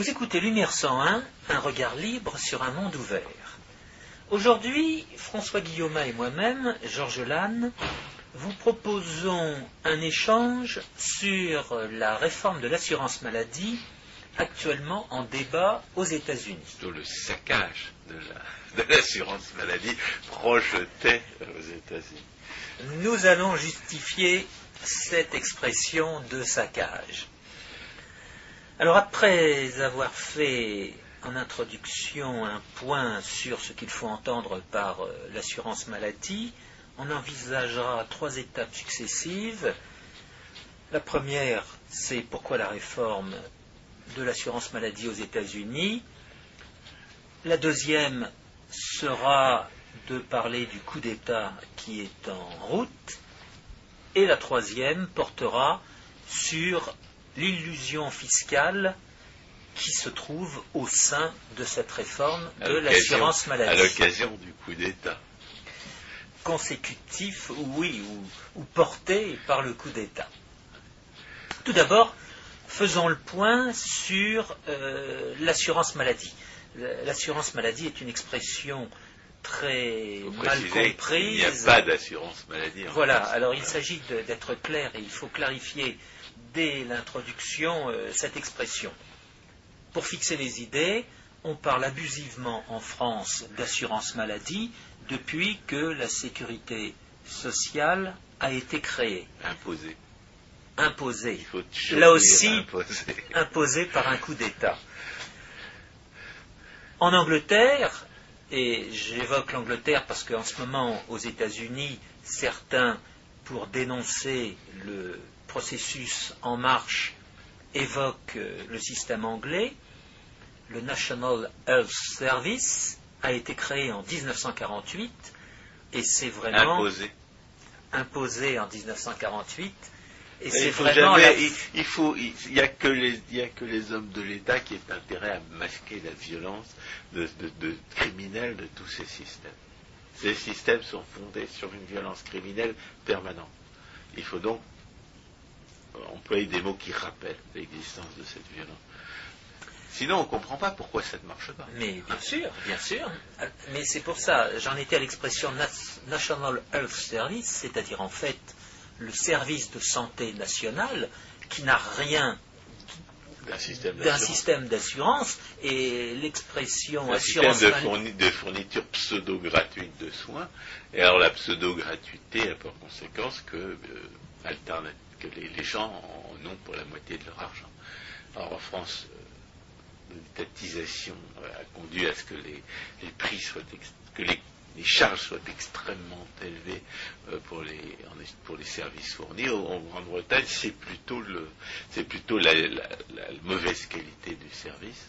Vous écoutez Lumière 101, un regard libre sur un monde ouvert. Aujourd'hui, François Guillaume et moi-même, Georges Lannes, vous proposons un échange sur la réforme de l'assurance maladie actuellement en débat aux États-Unis. Sur le saccage de l'assurance maladie projeté aux États-Unis. Nous allons justifier cette expression de saccage. Alors après avoir fait en introduction un point sur ce qu'il faut entendre par euh, l'assurance maladie, on envisagera trois étapes successives. La première, c'est pourquoi la réforme de l'assurance maladie aux États-Unis. La deuxième sera de parler du coup d'État qui est en route. Et la troisième portera sur l'illusion fiscale qui se trouve au sein de cette réforme de l'assurance maladie. À l'occasion du coup d'État. Consécutif, oui, ou, porté par le coup d'État. Tout d'abord, faisons le point sur euh, l'assurance maladie. L'assurance maladie est une expression très mal comprise. Il n'y a pas d'assurance maladie. Voilà, alors il s'agit d'être clair et il faut clarifier dès l'introduction euh, cette expression. Pour fixer les idées, on parle abusivement en France d'assurance maladie depuis que la sécurité sociale a été créée. Imposée. Imposée. Là aussi, imposée par un coup d'État. En Angleterre, et j'évoque l'Angleterre parce qu'en ce moment, aux États-Unis, certains, pour dénoncer le processus en marche évoque euh, le système anglais. Le National Health Service a été créé en 1948 et c'est vraiment imposé. imposé en 1948. Et, c'est vraiment il, faut, il n'y a, que les, a que les hommes de l'État qui aient intérêt à masquer la violence de, de criminelle de tous ces systèmes. Ces systèmes sont fondés sur une violence criminelle permanente. Il faut donc employer des mots qui rappellent l'existence de cette violence. Sinon, on ne comprend pas pourquoi ça ne marche pas. Mais bien sûr, bien sûr. Mais c'est pour ça, j'en étais à l'expression National Health Service, c'est-à-dire en fait le service de santé national qui n'a rien d'un système d'assurance et l'expression assurance système de, de fourniture pseudo-gratuite de soins. Et alors la pseudo-gratuité a pour conséquence que euh, alternative que les, gens en ont pour la moitié de leur argent. Alors en France, euh, l'étatisation a conduit à ce que les, prix soient, que les, charges soient extrêmement élevées euh, pour les, services fournis. En Grande-Bretagne, c'est plutôt, le, c'est plutôt la, mauvaise qualité du service.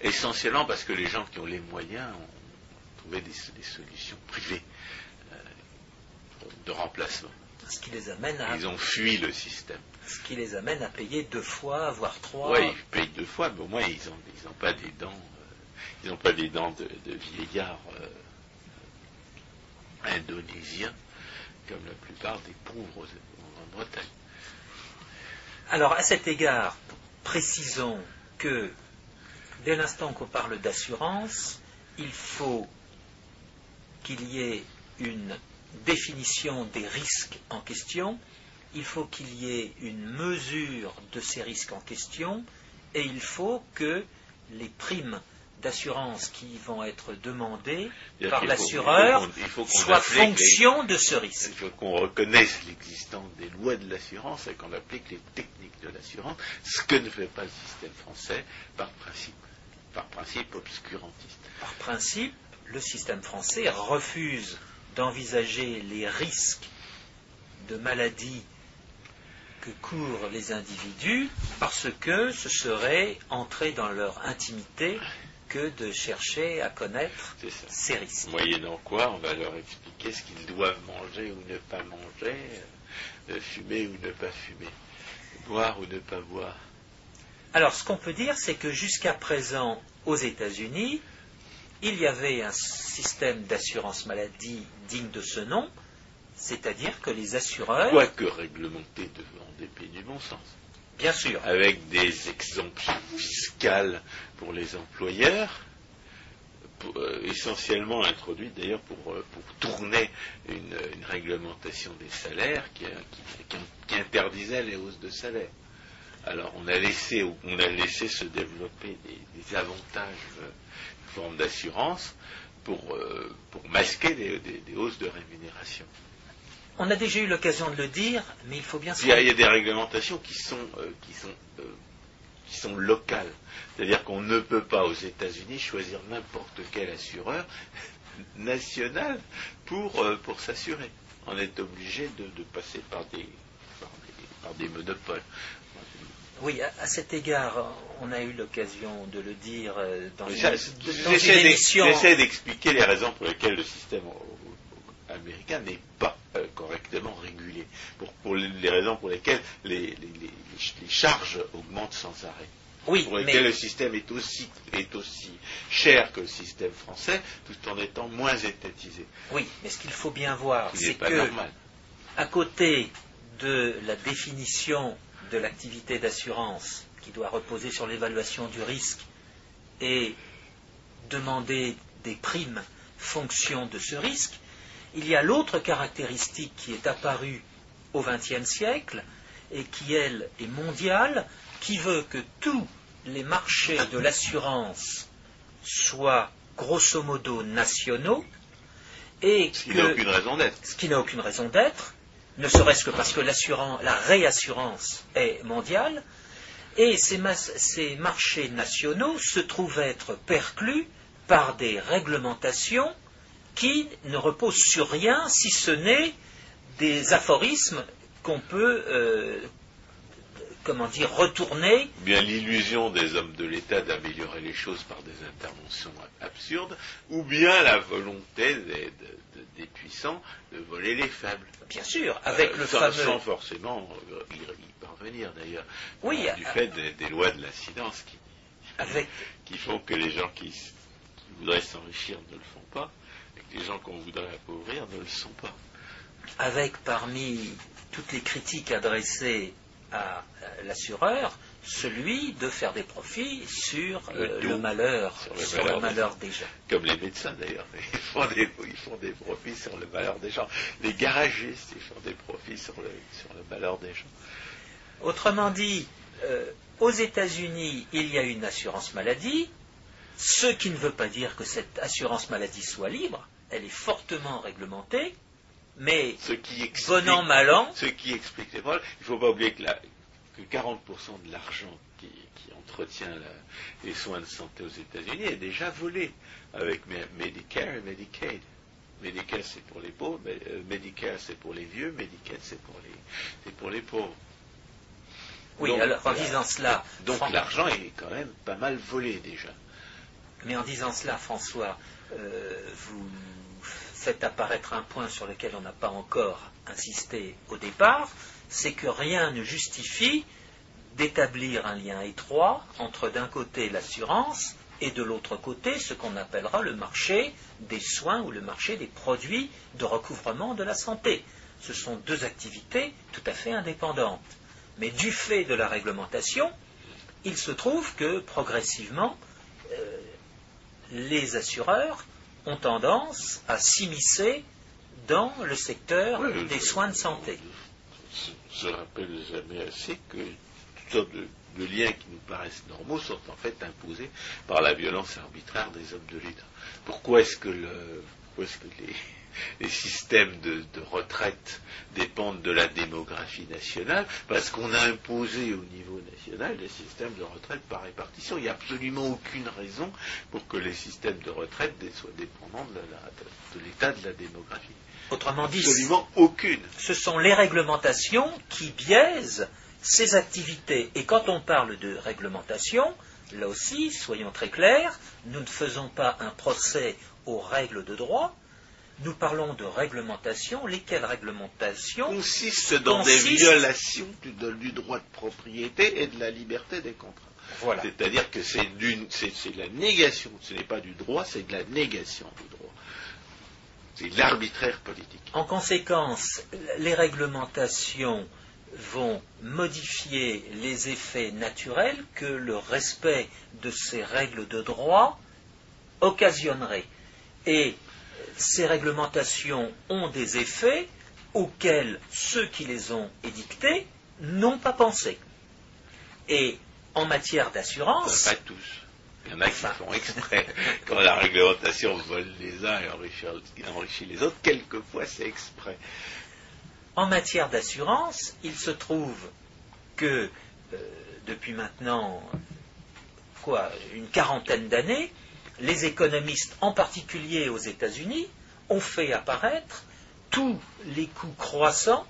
Essentiellement parce que les gens qui ont les moyens ont trouvé des, solutions privées euh, de remplacement. Ce qui les amène à. Ils ont fui le système. Ce qui les amène à payer deux fois, voire trois. Oui, ils payent deux fois, mais au moins ils n'ont ils ont pas des dents. Euh, ils n'ont pas des dents de, vieillards euh, indonésiens, comme la plupart des pauvres en Bretagne. Alors, à cet égard, précisons que dès l'instant qu'on parle d'assurance, il faut qu'il y ait une définition des risques en question, il faut qu'il y ait une mesure de ces risques en question et il faut que les primes d'assurance qui vont être demandées par l'assureur soient fonction de ce risque. Il faut qu'on reconnaisse l'existence des lois de l'assurance et qu'on applique les techniques de l'assurance, ce que ne fait pas le système français par principe, par principe obscurantiste. Par principe, le système français refuse d'envisager les risques de maladies que courent les individus parce que ce serait entrer dans leur intimité que de chercher à connaître ces risques. Moyennant quoi, on va leur expliquer ce qu'ils doivent manger ou ne pas manger, euh, fumer ou ne pas fumer, boire ou ne pas boire. Alors, ce qu'on peut dire, c'est que jusqu'à présent, aux États-Unis, il y avait un système d'assurance maladie digne de ce nom, c'est-à-dire que les assureurs. Quoique réglementé devant dépit du bon sens. Bien sûr. avec des exemptions fiscales pour les employeurs, pour- euh, essentiellement introduites d'ailleurs pour, euh, pour tourner une, une réglementation des salaires qui, a- qui- qui- qui interdisait les hausses de salaire. Alors on a laissé, on a laissé se développer des, des avantages euh, forme d'assurance pour, euh, pour masquer des, des- des hausses de rémunération. On a déjà eu l'occasion de le dire, mais il faut bien se Il y, a, il y a des réglementations qui sont, euh, qui sont, euh, qui sont locales. C'est-à-dire qu'on ne peut pas aux États-Unis choisir n'importe quel assureur national pour, euh, pour s'assurer. On est obligé de, de passer par des, par des, par des monopoles. Oui, à, à cet égard, on a eu l'occasion de le dire euh, dans, une, J'essaie d'ex- émission. j'essaie d'expliquer les raisons pour lesquelles le système américain n'est pas euh, correctement régulé. Pour, pour les raisons pour lesquelles les, les- les- les charges augmentent sans arrêt. Oui, pour lesquelles mais le système est aussi, est aussi cher que le système français, tout en étant moins étatisé. oui, mais ce qu'il faut bien voir, c'est que normal. à côté de la définition de l'activité d'assurance qui doit reposer sur l'évaluation du risque et demander des primes fonction de ce risque, il y a l'autre caractéristique qui est apparue au XXe siècle et qui, elle, est mondiale, qui veut que tous les marchés de l'assurance soient grosso modo nationaux et Ce qui n'a aucune raison d'être. Ne serait-ce que parce que la réassurance est mondiale, et ces, ces marchés nationaux se trouvent être perclus par des réglementations qui ne reposent sur rien si ce n'est des aphorismes qu'on peut, euh, comment dire, retourner. Ou bien l'illusion des hommes de l'État d'améliorer les choses par des interventions absurdes, ou bien la volonté des, de- de- des puissants de voler les faibles. Bien sûr, avec Euh, le sans, fameux. sans forcément euh, y, y parvenir d'ailleurs. Oui, Euh, du à- fait des, des lois de l'incidence qui, avec qui font que les gens qui, qui voudraient s'enrichir ne le font pas, et que les gens qu'on voudrait appauvrir ne le sont pas. avec parmi toutes les critiques adressées à l'assureur, celui de faire des profits sur euh, Le tout. le malheur, Sur le sur malheur le malheur des gens. Comme les médecins d'ailleurs, ils font, des, ils font des profits sur le malheur des gens. Les garagistes, ils font des profits sur le, sur le malheur des gens. Autrement dit, euh, aux États-Unis, il y a une assurance maladie, ce qui ne veut pas dire que cette assurance maladie soit libre, elle est fortement réglementée, mais Ce qui explique, bon an, mal an, ce qui explique les problèmes. Il ne faut pas oublier que, la- que 40% de l'argent qui, qui entretient la- les soins de santé aux États-Unis est déjà volé avec Me- Medicare et Medicaid. Medicare c'est pour les pauvres, mais, euh, Medicare c'est pour les vieux, Medicaid c'est pour les, c'est pour les pauvres. oui, Donc, alors en voilà. disant cela, Donc Fran- l'argent est quand même pas mal volé déjà. Mais en disant cela, François, euh, vous faites apparaître un point sur lequel on n'a pas encore insisté au départ, c'est que rien ne justifie d'établir un lien étroit entre d'un côté l'assurance et de l'autre côté ce qu'on appellera le marché des soins ou le marché des produits de recouvrement de la santé. Ce sont deux activités tout à fait indépendantes. Mais du fait de la réglementation, il se trouve que progressivement, euh, les assureurs ont tendance à s'immiscer dans le secteur Oui, des soins de santé. Je ne rappelle jamais assez que toutes sortes de, liens qui nous paraissent normaux sont en fait imposés par la violence arbitraire des hommes de l'État. Pourquoi est-ce que, les, systèmes de, retraite dépendent de la démographie nationale? Parce qu'on a imposé au niveau national des systèmes de retraite par répartition. Il n'y a absolument aucune raison pour que les systèmes de retraite soient dépendants de l'état de la démographie. Autrement dit, Absolument aucune. ce sont les réglementations qui biaisent ces activités. Et quand on parle de réglementation, là aussi, soyons très clairs, nous ne faisons pas un procès aux règles de droit, nous parlons de réglementation, lesquelles réglementations consiste dans des violations du, droit de propriété et de la liberté des contrats. Voilà. C'est-à-dire que c'est la négation, ce n'est pas du droit, c'est de la négation du droit. C'est l'arbitraire politique. En conséquence, les réglementations vont modifier les effets naturels que le respect de ces règles de droit occasionnerait. Et ces réglementations ont des effets auxquels ceux qui les ont édictés n'ont pas pensé. Et en matière d'assurance. Pas tous. Il y en a. Quand la réglementation vole les uns et enrichit, les autres, quelquefois c'est exprès. En matière d'assurance, il se trouve que euh, depuis maintenant quoi, une quarantaine d'années, les économistes, en particulier aux États-Unis, ont fait apparaître tous les coûts croissants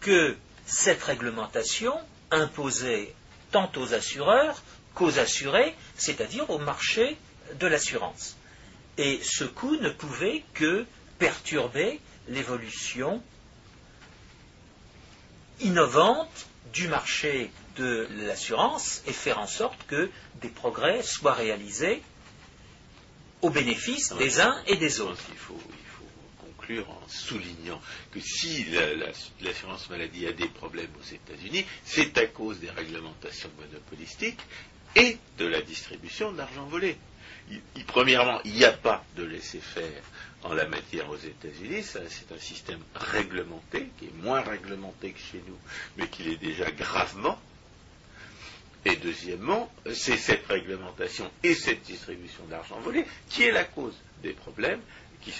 que cette réglementation imposait tant aux assureurs qu'aux assurés, c'est-à-dire au marché de l'assurance. Et ce coût ne pouvait que perturber l'évolution innovante du marché de l'assurance et faire en sorte que des progrès soient réalisés au bénéfice des uns et des autres. Il faut, conclure en soulignant que si l'assurance maladie a des problèmes aux États-Unis, c'est à cause des réglementations monopolistiques et de la distribution d'argent volé. premièrement, il n'y a pas de laisser-faire en la matière aux États-Unis. C'est un système réglementé, qui est moins réglementé que chez nous, mais qui l'est déjà gravement. Et deuxièmement, c'est cette réglementation et cette distribution d'argent volé qui est la cause des problèmes qui,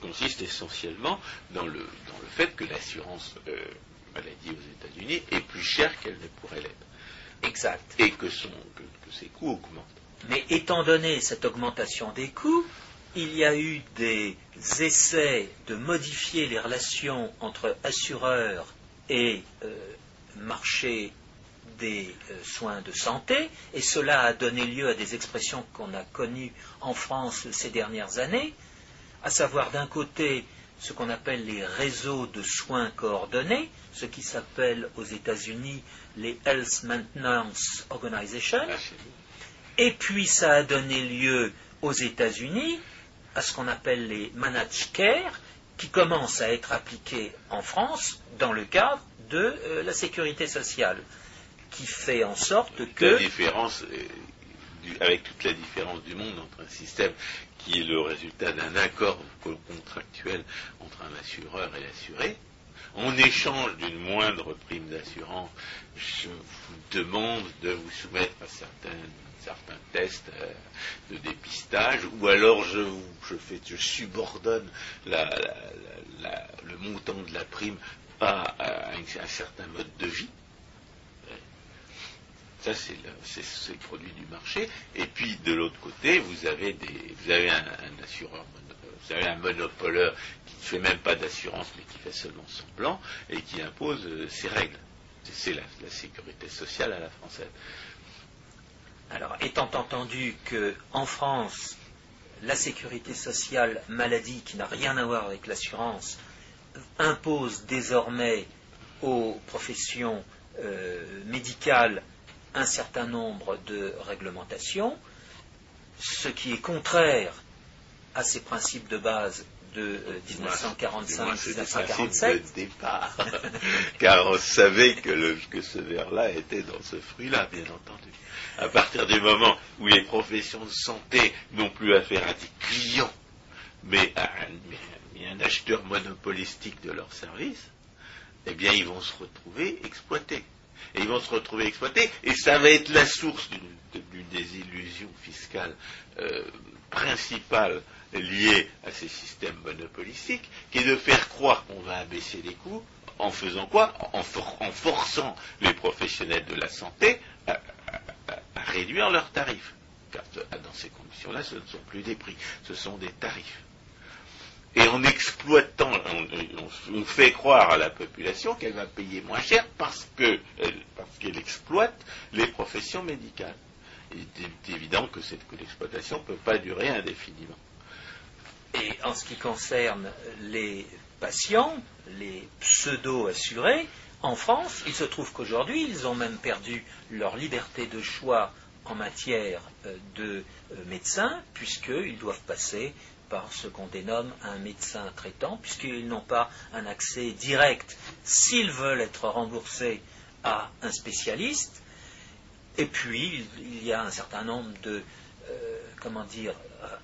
consistent essentiellement dans le, dans le fait que l'assurance euh, maladie aux États-Unis est plus chère qu'elle ne pourrait l'être. Exact. Et que, son, que, ses coûts augmentent. Mais étant donné cette augmentation des coûts, il y a eu des essais de modifier les relations entre assureurs et euh, marché des euh, soins de santé, et cela a donné lieu à des expressions qu'on a connues en France ces dernières années, à savoir d'un côté ce qu'on appelle les réseaux de soins coordonnés, ce qui s'appelle aux États-Unis les Health Maintenance Organization, ah, et puis ça a donné lieu aux États-Unis à ce qu'on appelle les managed care, qui commencent à être appliqués en France dans le cadre de euh, la sécurité sociale qui fait en sorte que... La différence, euh, avec toute la différence du monde entre un système qui est le résultat d'un accord contractuel entre un assureur et l'assuré, en échange d'une moindre prime d'assurance, je vous demande de vous soumettre à certains tests euh, de dépistage, ou alors je, subordonne le montant de la prime à un certain mode de vie. Ça, c'est le produit du marché. Et puis, de l'autre côté, vous avez, des, vous avez un, assureur, vous avez un monopoleur qui ne fait même pas d'assurance, mais qui fait seulement semblant, et qui impose euh, ses règles. C'est la, sécurité sociale à la française. Alors, étant entendu qu'en France, la sécurité sociale maladie, qui n'a rien à voir avec l'assurance, impose désormais aux professions euh, médicales un certain nombre de réglementations, ce qui est contraire à ces principes de base de 1945-1947. Euh, départ, car on savait que, que ce verre-là était dans ce fruit-là, bien entendu. À partir du moment où les professions de santé n'ont plus affaire à des clients, mais à un acheteur monopolistique de leurs services, eh bien, ils vont se retrouver exploités et ils vont se retrouver exploités, et ça va être la source d'une désillusion fiscale euh, principale liée à ces systèmes monopolistiques, qui est de faire croire qu'on va abaisser les coûts en faisant quoi? En, forçant les professionnels de la santé à, réduire leurs tarifs. Car dans ces conditions-là, ce ne sont plus des prix, ce sont des tarifs et en exploitant, on, fait croire à la population qu'elle va payer moins cher parce qu'elle exploite les professions médicales. Il est évident que cette l'exploitation ne peut pas durer indéfiniment. Et en ce qui concerne les patients, les pseudo-assurés, en France, il se trouve qu'aujourd'hui, ils ont même perdu leur liberté de choix en matière euh, de euh, médecins, puisqu'ils doivent passer par ce qu'on dénomme un médecin traitant, puisqu'ils n'ont pas un accès direct, s'ils veulent être remboursés, à un spécialiste. Et puis, il y a un certain nombre de euh, comment dire,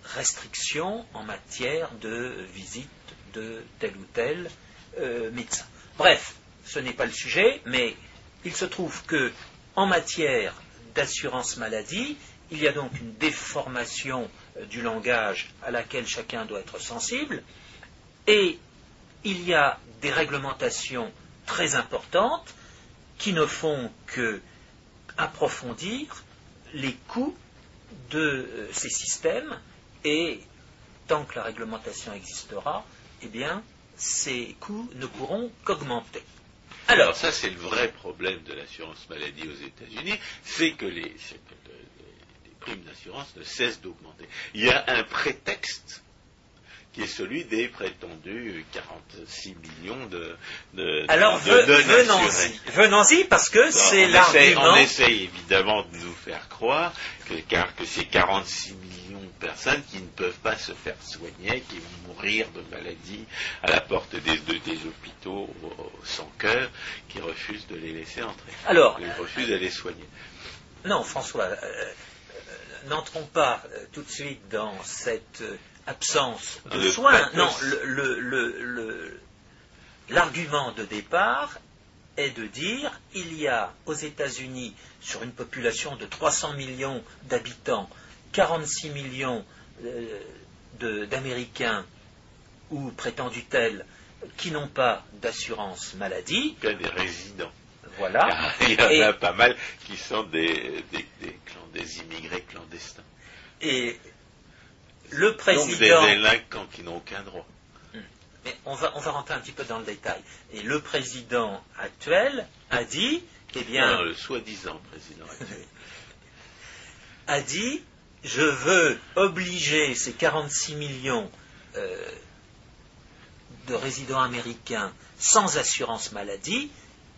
restrictions en matière de visite de tel ou tel euh, médecin. Bref, ce n'est pas le sujet, mais il se trouve que en matière d'assurance maladie, il y a donc une déformation du langage à laquelle chacun doit être sensible, et il y a des réglementations très importantes qui ne font que approfondir les coûts de euh, ces systèmes et tant que la réglementation existera, eh bien, ces coûts ne pourront qu'augmenter. Alors, ça, c'est le vrai problème de l'assurance maladie aux États-Unis, c'est que les, primes d'assurance ne cessent d'augmenter. Il y a un prétexte qui est celui des prétendus 46 millions de, de Alors, venons-y, venons-y parce que c'est l'argument. On essaye évidemment de nous faire croire que, car, que c'est 46 millions de personnes qui ne peuvent pas se faire soigner, qui vont mourir de maladies à la porte des, des hôpitaux sans cœur, qui refusent de les laisser entrer. Alors, ils refusent de les soigner. Non, François, euh, n'entrons pas euh, tout de suite dans cette absence de soins. Non, l'argument de départ est de dire il y a aux États-Unis, sur une population de 300 millions d'habitants, 46 millions euh, d'Américains ou prétendus tels qui n'ont pas d'assurance maladie. Il y a des résidents. Voilà. Il y en a pas mal qui sont des, des immigrés clandestins. Et le président. Donc des délinquants qui n'ont aucun droit. Hmm. Mais on va, on va rentrer un petit peu dans le détail. Et le président actuel a dit, eh bien. le soi-disant président actuel. a dit, je veux obliger ces 46 millions euh, de résidents américains sans assurance maladie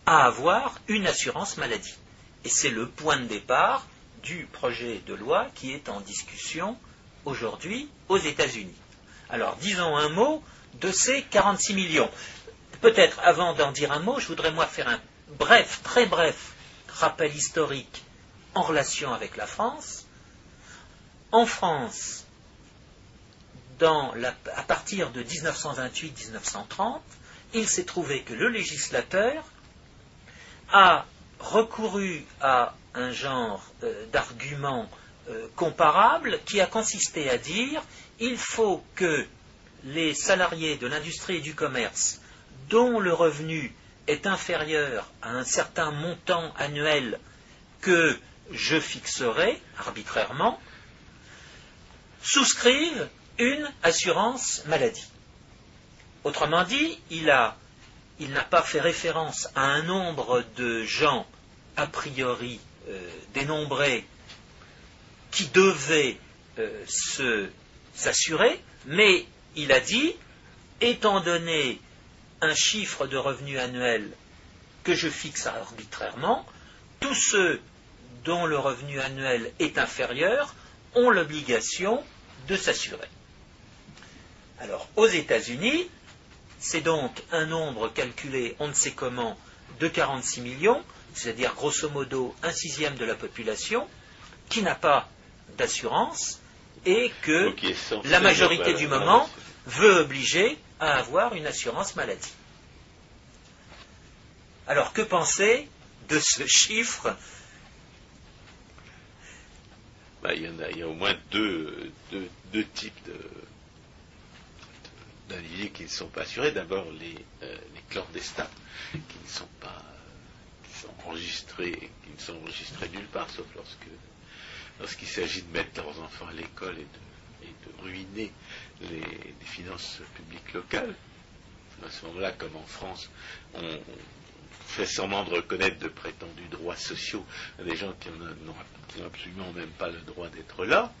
à avoir une assurance maladie. Et c'est le point de départ du projet de loi qui est en discussion aujourd'hui aux États-Unis. Alors disons un mot de ces 46 millions. Peut-être avant d'en dire un mot, je voudrais moi faire un bref, très bref rappel historique en relation avec la France. En France, à partir de 1928-1930, il s'est trouvé que le législateur a recouru à un genre euh, d'argument euh, comparable qui a consisté à dire il faut que les salariés de l'industrie et du commerce dont le revenu est inférieur à un certain montant annuel que je fixerai arbitrairement, souscrivent une assurance maladie. Autrement dit, il n'a pas fait référence à un nombre de gens a priori euh, dénombrés qui devait euh, s'assurer, mais il a dit, étant donné un chiffre de revenu annuel que je fixe arbitrairement, tous ceux dont le revenu annuel est inférieur ont l'obligation de s'assurer. Alors, aux États-Unis, c'est donc un nombre calculé, on ne sait comment, de 46 millions, c'est-à-dire grosso modo un sixième de la population, qui n'a pas d'assurance et que la majorité du moment veut obliger à avoir une assurance maladie. Alors que penser de ce chiffre? Bah, il, y a, au moins deux, types d'individus qui ne sont pas assurés. D'abord les, euh, les, clandestins qui ne sont pas enregistrés, qui ne sont enregistrés nulle part, sauf lorsque lorsqu'il s'agit de mettre leurs enfants à l'école et de, ruiner les, finances publiques locales. À ce moment-là, comme en France, on, fait semblant de reconnaître de prétendus droits sociaux à des gens qui n'ont absolument même pas le droit d'être là.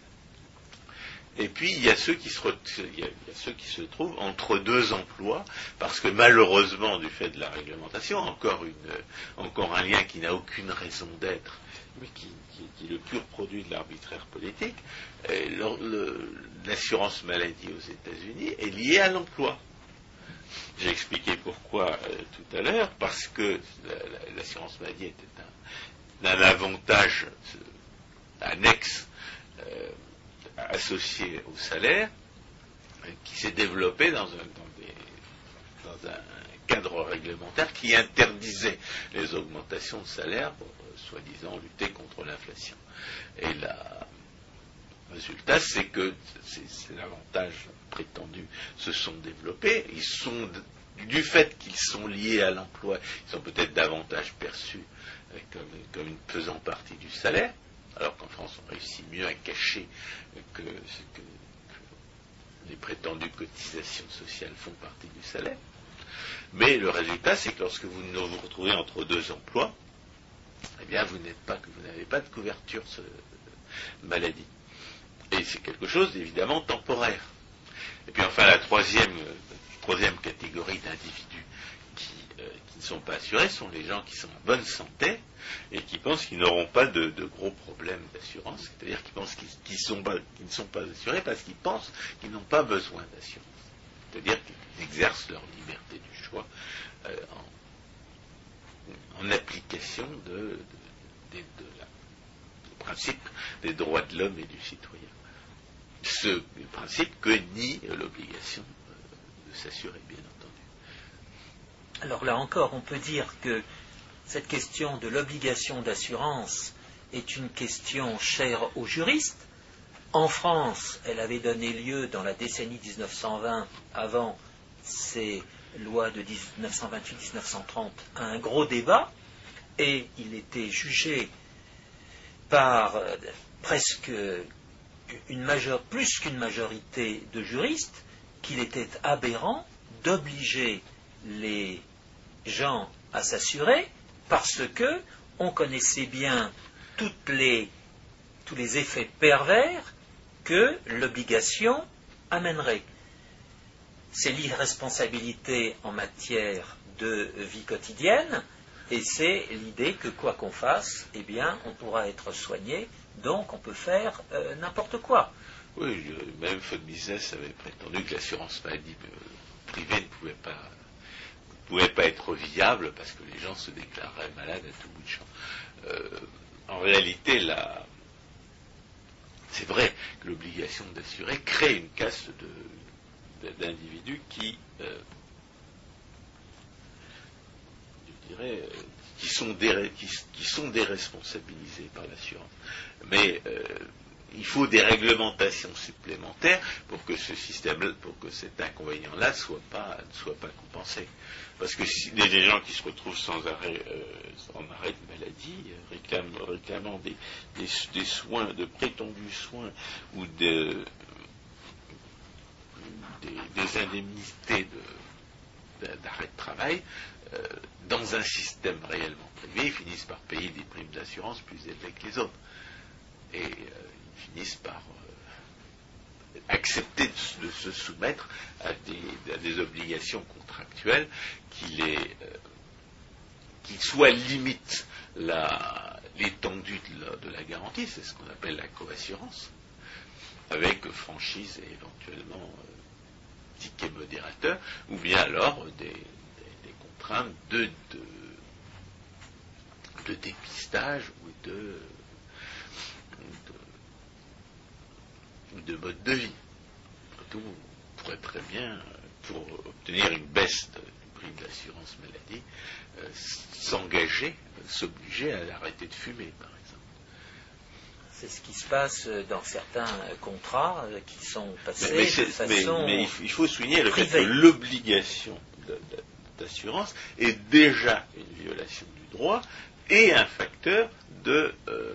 Et puis il y, a ceux qui se trouvent entre deux emplois, parce que malheureusement, du fait de la réglementation, encore un lien qui n'a aucune raison d'être mais qui, est le pur produit de l'arbitraire politique, l'assurance maladie aux États-Unis est liée à l'emploi. J'ai expliqué pourquoi euh, tout à l'heure, parce que l'assurance maladie était un, avantage euh, annexe euh, associé au salaire qui s'est développé dans un, cadre réglementaire qui interdisait les augmentations de salaire pour, soi-disant, lutter contre l'inflation. Et le résultat, c'est que ces avantages prétendus se sont développés. Ils sont, du fait qu'ils sont liés à l'emploi, ils sont peut-être davantage perçus comme, une faisant partie du salaire, alors qu'en France, on réussit mieux à cacher que, les prétendues cotisations sociales font partie du salaire. Mais le résultat, c'est que lorsque vous vous retrouvez entre deux emplois, eh bien, vous n'êtes pas, vous n'avez pas de couverture maladie. Et c'est quelque chose d'évidemment temporaire. Et puis enfin, la troisième, catégorie d'individus euh, qui, ne sont pas assurés sont les gens qui sont en bonne santé et qui pensent qu'ils n'auront pas de, gros problèmes d'assurance, c'est-à-dire qu'ils pensent qu'ils, ne sont pas assurés parce qu'ils pensent qu'ils n'ont pas besoin d'assurance. C'est-à-dire qu'ils exercent leur liberté du choix euh, en, application de, principe des droits de l'homme et du citoyen. Ce principe que nie l'obligation euh, de s'assurer, bien entendu. Alors là encore, on peut dire que cette question de l'obligation d'assurance est une question chère aux juristes. En France, elle avait donné lieu dans la décennie 1920, avant ces lois de 1928-1930, à un gros débat, et il était jugé par euh, presque une plus qu'une majorité de juristes qu'il était aberrant d'obliger les gens à s'assurer parce que on connaissait bien toutes les, tous les effets pervers que l'obligation amènerait. C'est l'irresponsabilité en matière de vie quotidienne, et c'est l'idée que quoi qu'on fasse, eh bien, on pourra être soigné, donc on peut faire euh, n'importe quoi. Oui, même Business avait prétendu que l'assurance maladie euh, privée ne pouvait pas pouvait pas être viable parce que les gens se déclareraient malades à tout bout de champ. Euh, en réalité, c'est vrai que l'obligation d'assurer crée une caste d'individus qui, euh, je dirais, euh, qui sont, déresponsabilisés par l'assurance. Mais il faut des réglementations supplémentaires pour que ce système, pour que cet inconvénient-là ne soit pas compensé. Parce que si des gens qui se retrouvent sans arrêt, euh, en arrêt de maladie, euh, réclamant des, soins, de prétendus soins ou de, des, indemnités d'arrêt de, travail, euh, dans un système réellement privé, ils finissent par payer des primes d'assurance plus élevées que les autres. Finissent par accepter de, se soumettre à des, obligations contractuelles qui, les, euh, qui soit limite l'étendue de, la, garantie, c'est ce qu'on appelle la coassurance, avec franchise et éventuellement euh, ticket modérateur, ou bien alors des, contraintes de, de, dépistage ou de, de mode de vie. Tout pourrait très bien, pour obtenir une baisse du prix de l'assurance maladie, euh, s'engager, s'obliger à arrêter de fumer, par exemple. C'est ce qui se passe dans certains contrats euh, qui sont passés mais, de façon mais, il faut souligner le fait que l'obligation d'assurance est déjà une violation du droit et un facteur de euh,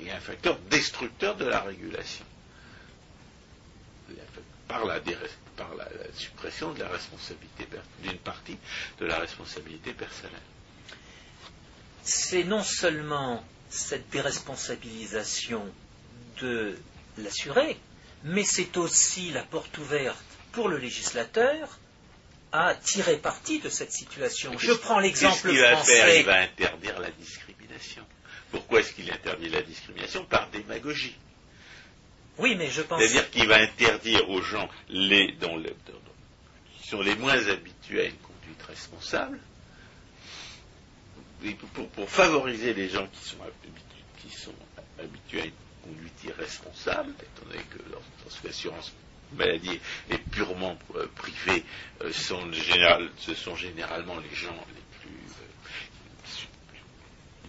et un facteur destructeur de la régulation par la, par la, suppression de la responsabilité d'une partie de la responsabilité personnelle. C'est non seulement cette déresponsabilisation de l'assuré, mais c'est aussi la porte ouverte pour le législateur à tirer parti de cette situation. Je prends l'exemple qu'il va faire? français. Il va interdire la discrimination. Pourquoi est-ce qu'il interdit la discrimination Par démagogie. Oui, mais je pense. C'est-à-dire qu'il va interdire aux gens les, dont le- dont- qui sont les moins habitués à une conduite responsable, pour, pour favoriser les gens qui sont, habitu- qui sont habitués à une conduite irresponsable, étant donné que lors- lorsque l'assurance maladie est purement euh, privée, euh, sont général- ce sont généralement les gens les plus, euh,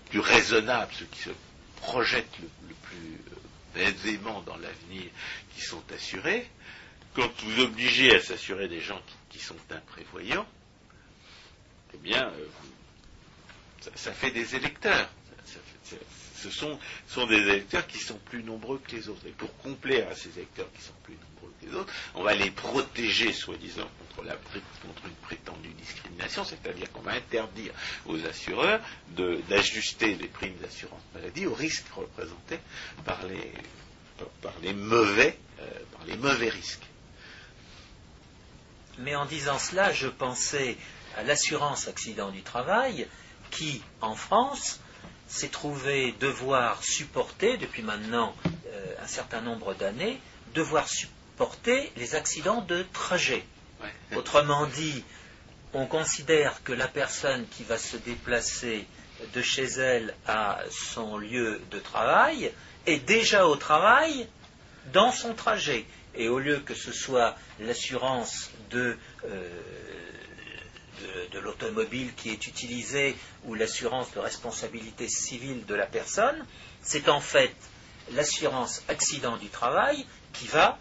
plus raisonnables, ceux qui se projettent le, plus euh, aisément dans l'avenir, qui sont assurés. Quand vous obligez à s'assurer des gens qui, sont imprévoyants, eh bien, euh, ça, fait des électeurs. Ce sont, sont des électeurs qui sont plus nombreux que les autres. Et pour complaire à ces électeurs qui sont plus nombreux on va les protéger, soi-disant, contre, une prétendue discrimination, c'est-à-dire qu'on va interdire aux assureurs d'ajuster les primes d'assurance maladie aux risques représentés par les, par, les mauvais, euh, par les mauvais risques. Mais en disant cela, je pensais à l'assurance accident du travail qui, en France, s'est trouvé devoir supporter, depuis maintenant euh, un certain nombre d'années, devoir supporter les accidents de trajet. Ouais. Autrement dit, on considère que la personne qui va se déplacer de chez elle à son lieu de travail est déjà au travail dans son trajet. Et au lieu que ce soit l'assurance de, euh, de, de l'automobile qui est utilisée ou l'assurance de responsabilité civile de la personne, c'est en fait l'assurance accident du travail qui va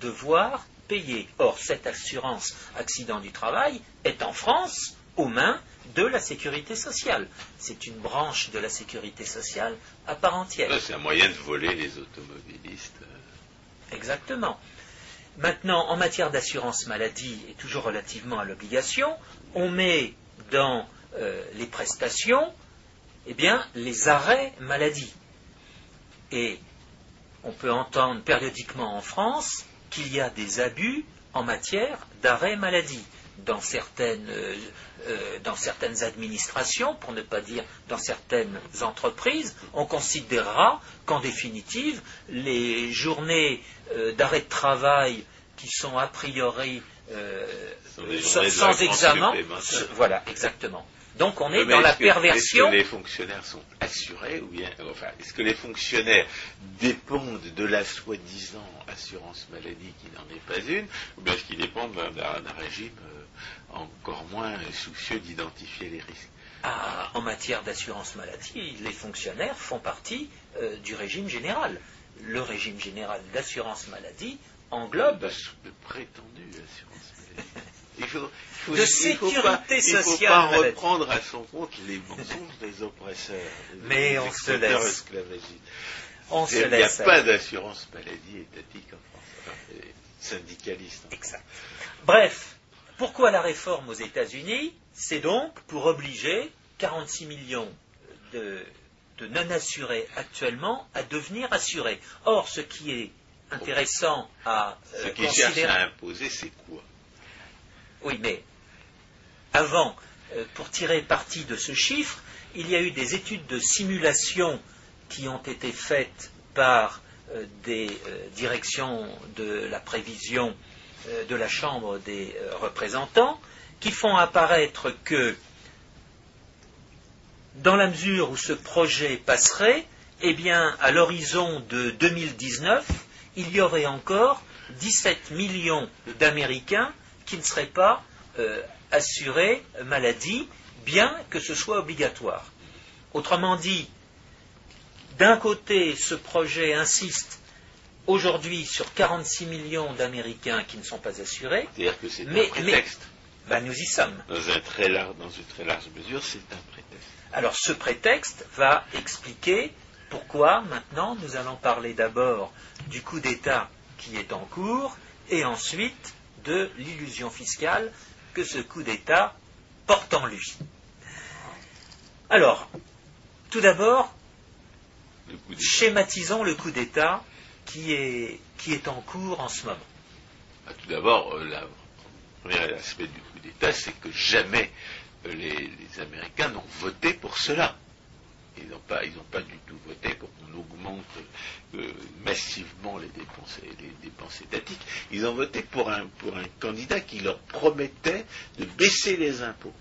devoir payer. Or, cette assurance accident du travail est en France aux mains de la sécurité sociale. C'est une branche de la sécurité sociale à part entière. C'est un moyen de voler les automobilistes. Exactement. Maintenant, en matière d'assurance maladie, et toujours relativement à l'obligation, on met dans euh, les prestations eh bien, les arrêts maladie. Et on peut entendre périodiquement en France qu'il y a des abus en matière d'arrêt maladie. Dans certaines, euh, euh, dans certaines administrations, pour ne pas dire dans certaines entreprises, on considérera qu'en définitive, les journées euh, d'arrêt de travail qui sont a priori euh, sans, examen, voilà, exactement. Donc on est Mais dans la que- perversion. Est-ce que les fonctionnaires sont assurés ou bien, enfin, est-ce que les fonctionnaires dépendent de la soi-disant assurance maladie qui n'en est pas une, ou bien est-ce qu'ils dépendent d'un, régime euh, encore moins soucieux d'identifier les risques? Ah, en matière d'assurance maladie, les fonctionnaires font partie euh, du régime général. Le régime général d'assurance maladie englobe de, de prétendue assurance maladie il faut, faut- De il faut sécurité pas, Il faut sociale pas maladie. reprendre à son compte les mensonges des oppresseurs, des Mais on se laisse. esclavagistes. on se Il n'y a pas d'assurance maladie étatique en France, enfin, euh, syndicaliste. Exact. Bref, pourquoi la réforme aux États-Unis? C'est donc pour obliger 46 millions de, de non-assurés actuellement à devenir assurés. Or, ce qui est intéressant à Ce euh, qui cherche considérer... à imposer, c'est quoi? Oui, mais avant, euh, pour tirer parti de ce chiffre, il y a eu des études de simulation qui ont été faites par euh, des euh, directions de la prévision de la Chambre des représentants qui font apparaître que dans la mesure où ce projet passerait, eh bien, à l'horizon de 2019, il y aurait encore 17 millions d'Américains qui ne seraient pas euh, assurés maladie, bien que ce soit obligatoire. Autrement dit, d'un côté, ce projet insiste aujourd'hui sur 46 millions d'Américains qui ne sont pas assurés, C'est-à-dire que c'est Mais- un prétexte. ben, nous y sommes. Dans, un très large, dans une très large mesure, c'est un prétexte. Alors ce prétexte va expliquer pourquoi maintenant nous allons parler d'abord du coup d'État qui est en cours et ensuite de l'illusion fiscale que ce coup d'État porte en lui. Alors, tout d'abord, Le schématisons le coup d'État qui est, qui est en cours en ce moment. Ah, Tout d'abord, euh, la- premier aspect du coup d'État, c'est que jamais euh, les, Américains n'ont voté pour cela. Ils n'ont pas, pas du tout voté pour qu'on augmente euh, massivement les dépenses, les dépenses étatiques. Ils ont voté pour un, pour un candidat qui leur promettait de baisser les impôts.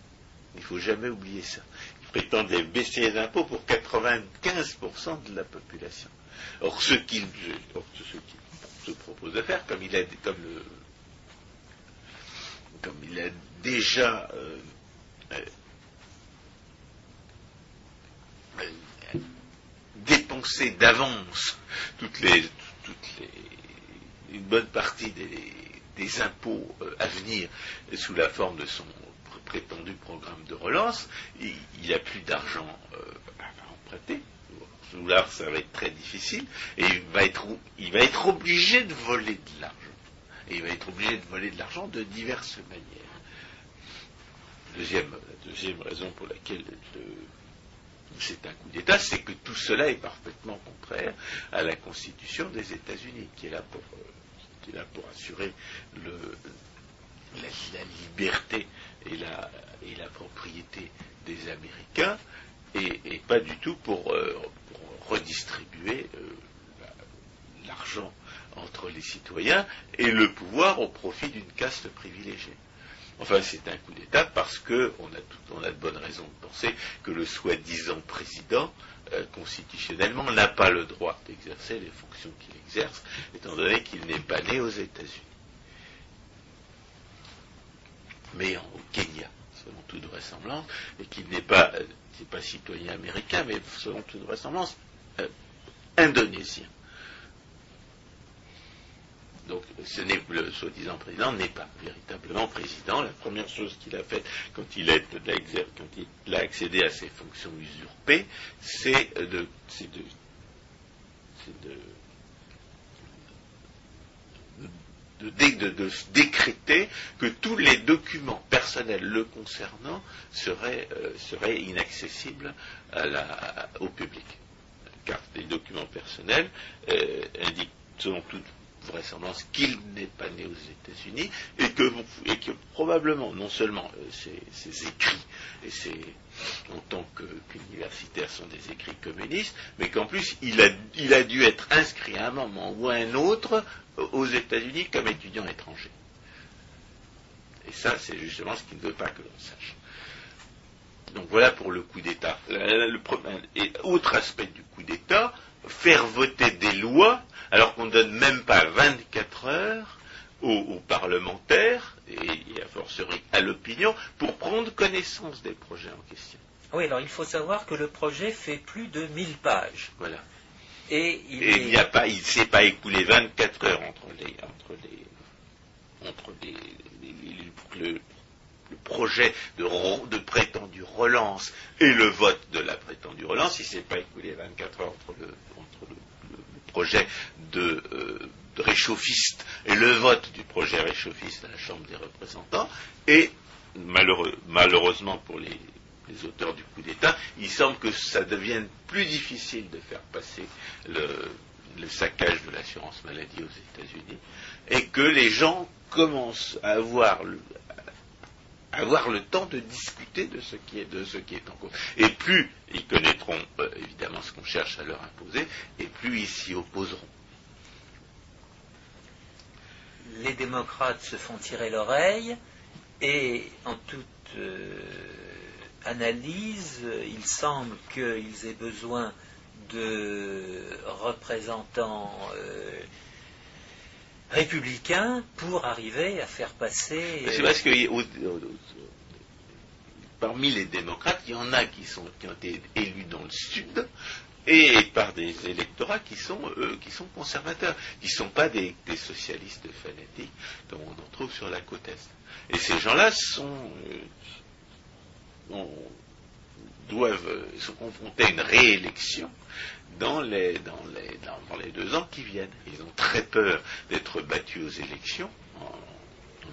Il ne faut jamais oublier ça. Ils prétendaient baisser les impôts pour 95% de la population. Or, ce qu'il se propose de faire, comme il a, comme le, comme il a déjà euh, euh, dépensé d'avance une bonne partie des, impôts euh, à venir sous la forme de son prétendu programme de relance, il n'a plus d'argent à emprunter. Sous l'art, ça va être très difficile, et il va être, obligé de voler de l'argent. Et il va être obligé de voler de l'argent de diverses manières. Deuxième, deuxième raison pour laquelle c'est un coup d'État, c'est que tout cela est parfaitement contraire à la Constitution des États-Unis, qui est là pour, euh, assurer la, liberté et la, et la, propriété des Américains, et, pas du tout pour, euh, redistribuer euh, l'argent entre les citoyens et le pouvoir au profit d'une caste privilégiée. Enfin, c'est un coup d'État parce qu'on a, a de bonnes raisons de penser que le soi-disant président, euh, constitutionnellement, n'a pas le droit d'exercer les fonctions qu'il exerce, étant donné qu'il n'est pas né aux États-Unis. Mais au Kenya, selon toute vraisemblance, et qu'il n'est pas, euh, citoyen américain, mais selon toute vraisemblance, euh, indonésien. Donc, ce n'est le soi-disant président n'est pas véritablement président. La première chose qu'il a faite quand il, a accédé à ses fonctions usurpées, c'est de, décréter que tous les documents personnels le concernant seraient, euh, inaccessibles au public. Car les documents personnels euh, indiquent selon toute vraisemblance qu'il n'est pas né aux États-Unis et que, probablement non seulement euh, ses, écrits et ses, en tant qu'universitaire sont des écrits communistes, mais qu'en plus il a, dû être inscrit à un moment ou à un autre euh, aux États-Unis comme étudiant étranger. Et ça, c'est justement ce qu'il ne veut pas que l'on sache. Donc voilà pour le coup d'État. Autre aspect du coup d'État, faire voter des lois alors qu'on ne donne même pas 24 heures aux, parlementaires et, à fortiori à l'opinion pour prendre connaissance des projets en question. Oui, alors il faut savoir que le projet fait plus de 1000 pages. Voilà. Et il n'y a pas, il ne s'est pas écoulé 24 heures entre les, entre les, entre le, projet de, de, prétendue relance et le vote de la prétendue relance, il ne s'est pas écoulé 24 heures entre le, le projet de, euh, réchauffiste et le vote du projet réchauffiste à la Chambre des représentants. Et malheureusement pour les, auteurs du coup d'État, il semble que ça devienne plus difficile de faire passer le, le saccage de l'assurance maladie aux États-Unis et que les gens commencent à avoir le, avoir le temps de discuter de ce qui est, de ce qui est en cause. Et plus ils connaîtront euh, évidemment ce qu'on cherche à leur imposer, et plus ils s'y opposeront. Les démocrates se font tirer l'oreille, et en toute euh, analyse, il semble qu'ils aient besoin de représentants euh, républicain pour arriver à faire passer. C'est parce que parmi les démocrates, il y en a qui, sont, ont été élus dans le Sud et par des électorats qui sont, qui sont conservateurs, qui ne sont pas des, socialistes fanatiques comme on en trouve sur la côte Est. Et ces gens-là euh, doivent, sont confrontés à une réélection dans les, dans, les, dans, les, deux ans qui viennent. Ils ont très peur d'être battus aux élections en,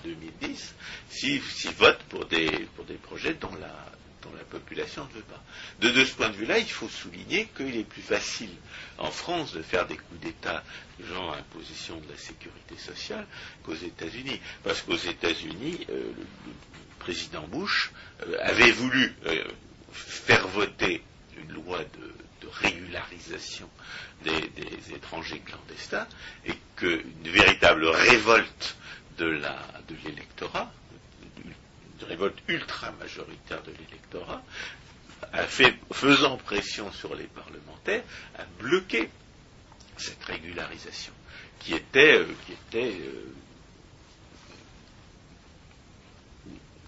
2010 s'ils votent pour des, pour des projets dont la, dont la population ne veut pas. De, de ce point de vue-là, il faut souligner qu'il est plus facile en France de faire des coups d'État, genre imposition de la sécurité sociale, qu'aux États-Unis. Parce qu'aux États-Unis, euh, le, président Bush euh, avait voulu euh, faire voter une loi de, régularisation des, étrangers clandestins et qu'une véritable révolte de l'électorat, une révolte ultra majoritaire de l'électorat, faisant pression sur les parlementaires, a bloqué cette régularisation, euh, euh,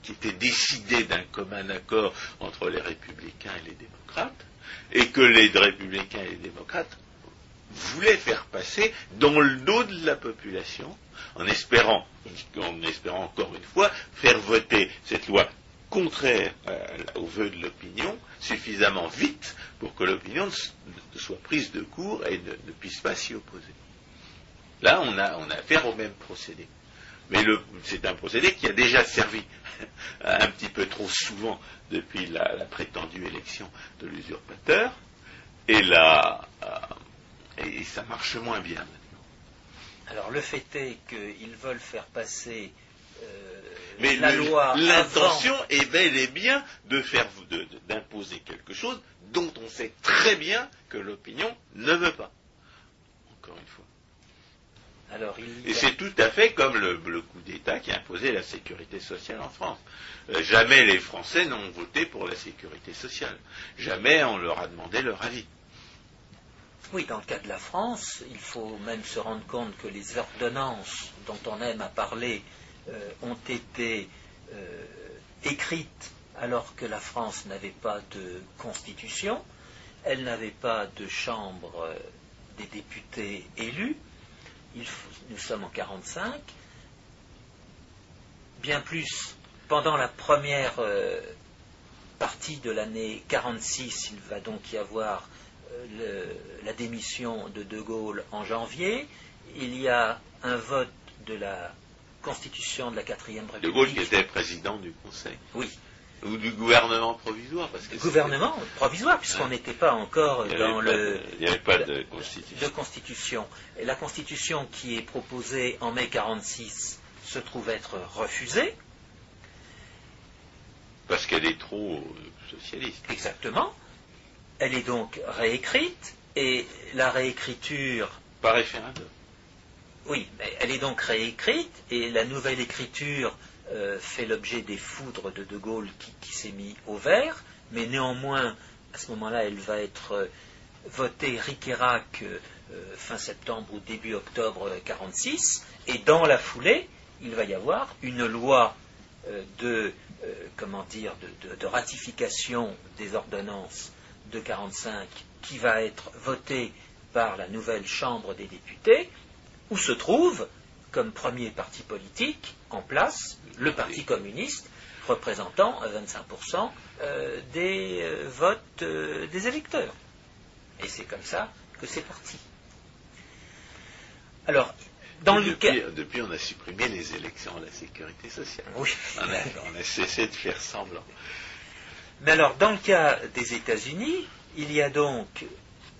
qui était décidée d'un commun accord entre les républicains et les démocrates, et que les républicains et les démocrates voulaient faire passer dans le dos de la population, en espérant, en espérant encore une fois, faire voter cette loi contraire aux vœux de l'opinion suffisamment vite pour que l'opinion soit prise de court et ne, puisse pas s'y opposer. Là, on a, on a affaire au même procédé. Mais c'est un procédé qui a déjà servi un petit peu trop souvent depuis la, prétendue élection de l'usurpateur, et, là, euh, et ça marche moins bien maintenant. Alors le fait est qu'ils veulent faire passer euh, mais l'intention est bel et bien de faire, d'imposer quelque chose dont on sait très bien que l'opinion ne veut pas. Encore une fois. Et c'est tout à fait comme le, coup d'État qui a imposé la sécurité sociale en France. Euh, jamais les Français n'ont voté pour la sécurité sociale. Jamais on leur a demandé leur avis. Oui, dans le cas de la France, il faut même se rendre compte que les ordonnances dont on aime à parler euh, ont été euh, écrites alors que la France n'avait pas de constitution, elle n'avait pas de chambre des députés élus, nous sommes en 45, bien plus pendant la première partie de l'année 46, il va donc y avoir la démission de De Gaulle en janvier, il y a un vote de la constitution de la quatrième République. De Gaulle qui était président du Conseil. Oui. Ou du gouvernement provisoire. Parce que gouvernement provisoire, puisqu'on n'était pas encore dans le. il n'y avait pas de constitution. De constitution. Et la constitution qui est proposée en mai 46 se trouve être refusée. Parce qu'elle est trop euh, socialiste. Exactement. Elle est donc réécrite, et la réécriture. Par référendum. Oui, mais elle est donc réécrite et la nouvelle écriture euh, fait l'objet des foudres de De Gaulle qui, s'est mis au vert, mais néanmoins, à ce moment-là, elle va être euh, votée ric euh, fin septembre ou début octobre 46, et dans la foulée, il va y avoir une loi de, comment dire, de, ratification des ordonnances de 45 qui va être votée par la nouvelle Chambre des députés où se trouve, comme premier parti politique en place, le Parti communiste, représentant 25% euh, des euh, votes euh, des électeurs. Et c'est comme ça que c'est parti. Alors, dans le depuis, depuis, on a supprimé les élections à la sécurité sociale. Oui. On a, cessé de faire semblant. Mais alors, dans le cas des États-Unis, il y a donc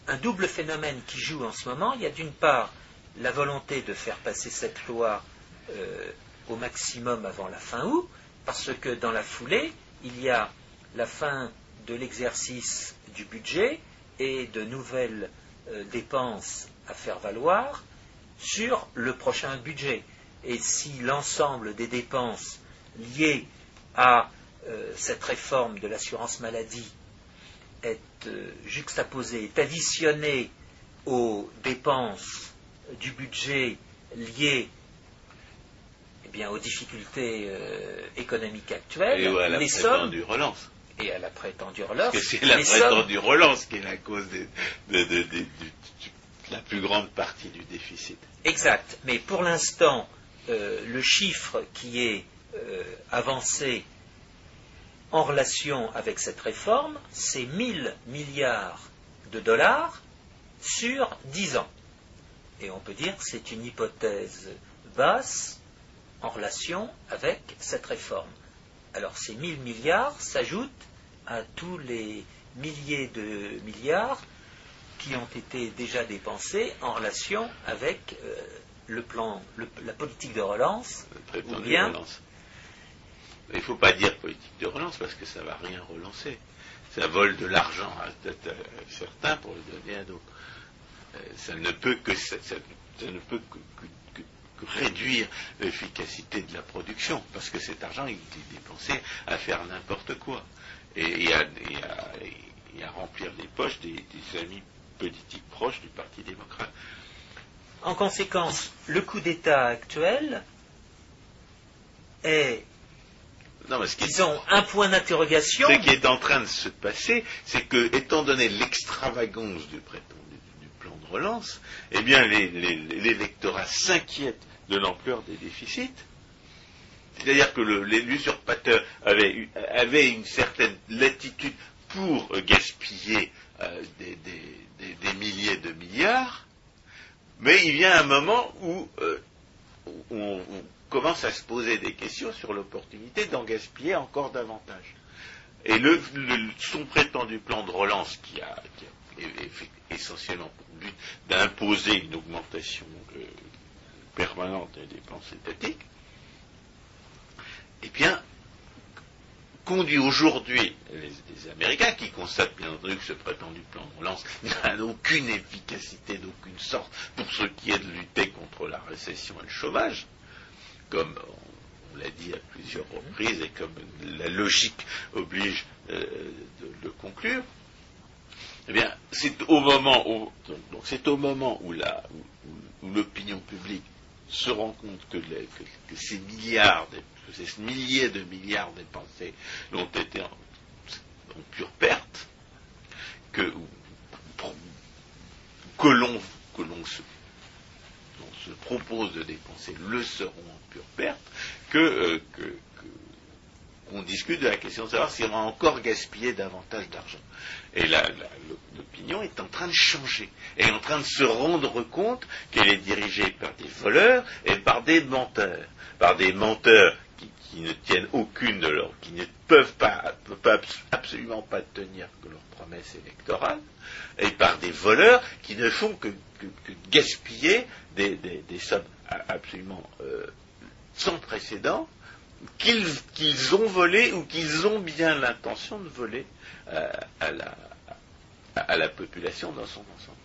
un double phénomène qui joue en ce moment. Il y a d'une part la volonté de faire passer cette loi euh, au maximum avant la fin août, parce que dans la foulée, il y a la fin de l'exercice du budget et de nouvelles euh, dépenses à faire valoir sur le prochain budget. Et si l'ensemble des dépenses liées à euh, cette réforme de l'assurance maladie est juxtaposée, est additionnée aux dépenses du budget lié eh bien, aux difficultés euh, économiques actuelles, et à la prétendue relance. Et à la prétendue relance. Parce que c'est la prétendue relance qui est la cause de, la plus grande partie du déficit. Exact. Mais pour l'instant, euh, le chiffre qui est euh, avancé en relation avec cette réforme, c'est 1000 milliards de dollars sur 10 ans. Et on peut dire que c'est une hypothèse basse en relation avec cette réforme. Alors ces 1000 milliards s'ajoutent à tous les milliers de milliards qui ont été déjà dépensés en relation avec euh, le plan, la politique de relance, ou bien Il ne faut pas dire politique de relance parce que ça ne va rien relancer. Ça vole de l'argent à, certains pour le donner à d'autres. Ça ne peut que, ça, ne peut que, réduire l'efficacité de la production parce que cet argent il est dépensé à faire n'importe quoi et, à, remplir les poches des, des amis politiques proches du Parti démocrate. En conséquence, le coup d'État actuel est, non, disons, un point d'interrogation. Ce qui est en train de se passer, c'est que, étant donné l'extravagance du, du, plan de relance, eh bien, l'électorat s'inquiète de l'ampleur des déficits. C'est-à-dire que l'usurpateur avait, avait, une certaine latitude pour gaspiller euh, des, milliers de milliards, mais il vient un moment où, euh, on, commence à se poser des questions sur l'opportunité d'en gaspiller encore davantage. Et le, son prétendu plan de relance qui a, essentiellement d'imposer une augmentation euh, permanente des dépenses étatiques, eh bien, conduit aujourd'hui les, Américains, qui constatent bien entendu que ce prétendu plan de relance n'a aucune efficacité d'aucune sorte pour ce qui est de lutter contre la récession et le chômage, comme on l'a dit à plusieurs reprises et comme la logique oblige euh, de le conclure, eh bien, c'est au moment où, l'opinion publique se rend compte que, que ces milliards ces milliers de milliards dépensés ont été en, pure perte, que, que l'on se, se, propose de dépenser le seront en pure perte, que, euh, qu'on discute de la question de savoir si on va encore gaspiller davantage d'argent. Et l'opinion est en train de changer, elle est en train de se rendre compte qu'elle est dirigée par des voleurs et par des menteurs, par des menteurs qui ne tiennent aucune de leurs, qui ne peuvent pas, absolument pas tenir leurs promesses électorales, et par des voleurs qui ne font que, gaspiller des, sommes absolument euh, sans précédent qu'ils ont volées ou qu'ils ont bien l'intention de voler euh, à, la, à la population dans son ensemble.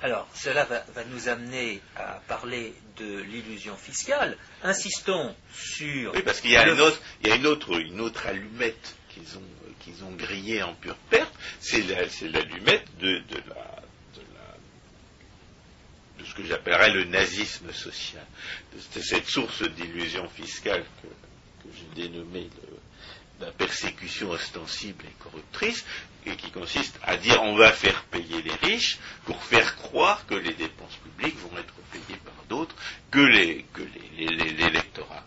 Alors, cela va, nous amener à parler de l'illusion fiscale. Insistons sur. Oui, parce qu'il y a, une, autre, il y a une, autre, une autre allumette qu'ils ont, qu'ils ont grillée en pure perte, c'est l'allumette de, de, la, de, ce que j'appellerais le nazisme social. C'est cette source d'illusion fiscale que, que j'ai dénommée la persécution ostensible et corruptrice, et qui consiste à dire on va faire payer les riches pour faire croire que les dépenses publiques vont être payées par d'autres, que les que l'électorat.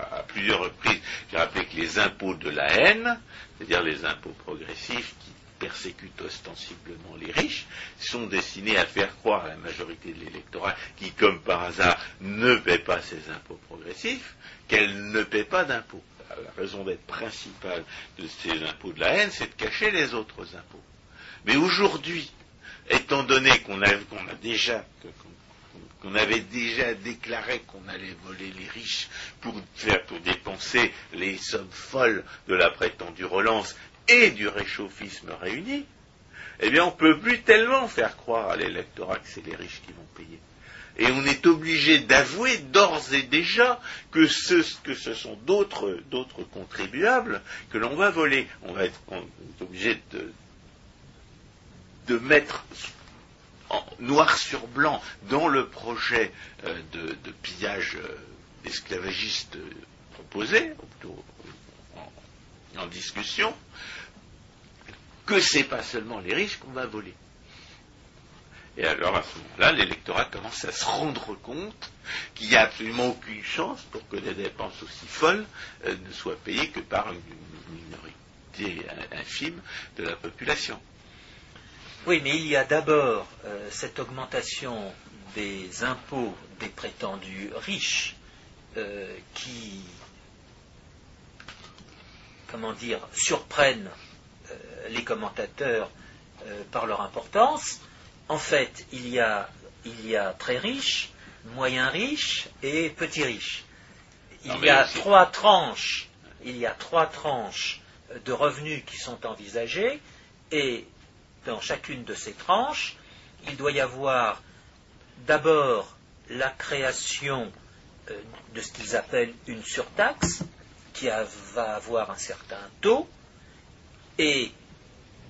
à plusieurs reprises, j'ai rappelé que les impôts de la haine, c'est-à-dire les impôts progressifs qui persécutent ostensiblement les riches, sont destinés à faire croire à la majorité de l'électorat qui, comme par hasard, ne paie pas ces impôts progressifs, qu'elle ne paie pas d'impôts la raison d'être principale de ces impôts de la haine, c'est de cacher les autres impôts. Mais aujourd'hui, étant donné qu'on a, déjà qu'on avait déjà déclaré qu'on allait voler les riches pour faire pour dépenser les sommes folles de la prétendue relance et du réchauffisme réuni, eh bien on ne peut plus tellement faire croire à l'électorat que c'est les riches qui vont payer. Et on est obligé d'avouer d'ores et déjà que ce, que ce sont d'autres, contribuables que l'on va voler. On va être obligé de, de mettre en, noir sur blanc dans le projet euh, de, pillage euh, esclavagiste proposé, en, en discussion, que c'est pas seulement les riches qu'on va voler. Et alors à ce moment-là, l'électorat commence à se rendre compte qu'il n'y a absolument aucune chance pour que des dépenses aussi folles euh, ne soient payées que par une, minorité infime de la population. Oui, mais il y a d'abord euh, cette augmentation des impôts des prétendus riches euh, qui comment dire, surprennent les commentateurs par leur importance. En fait, il y a, il y a très riches, moyen riches et petits riches. Il y a trois tranches, il y a trois tranches de revenus qui sont envisagées et dans chacune de ces tranches, il doit y avoir d'abord la création euh, de ce qu'ils appellent une surtaxe, qui va avoir un certain taux, et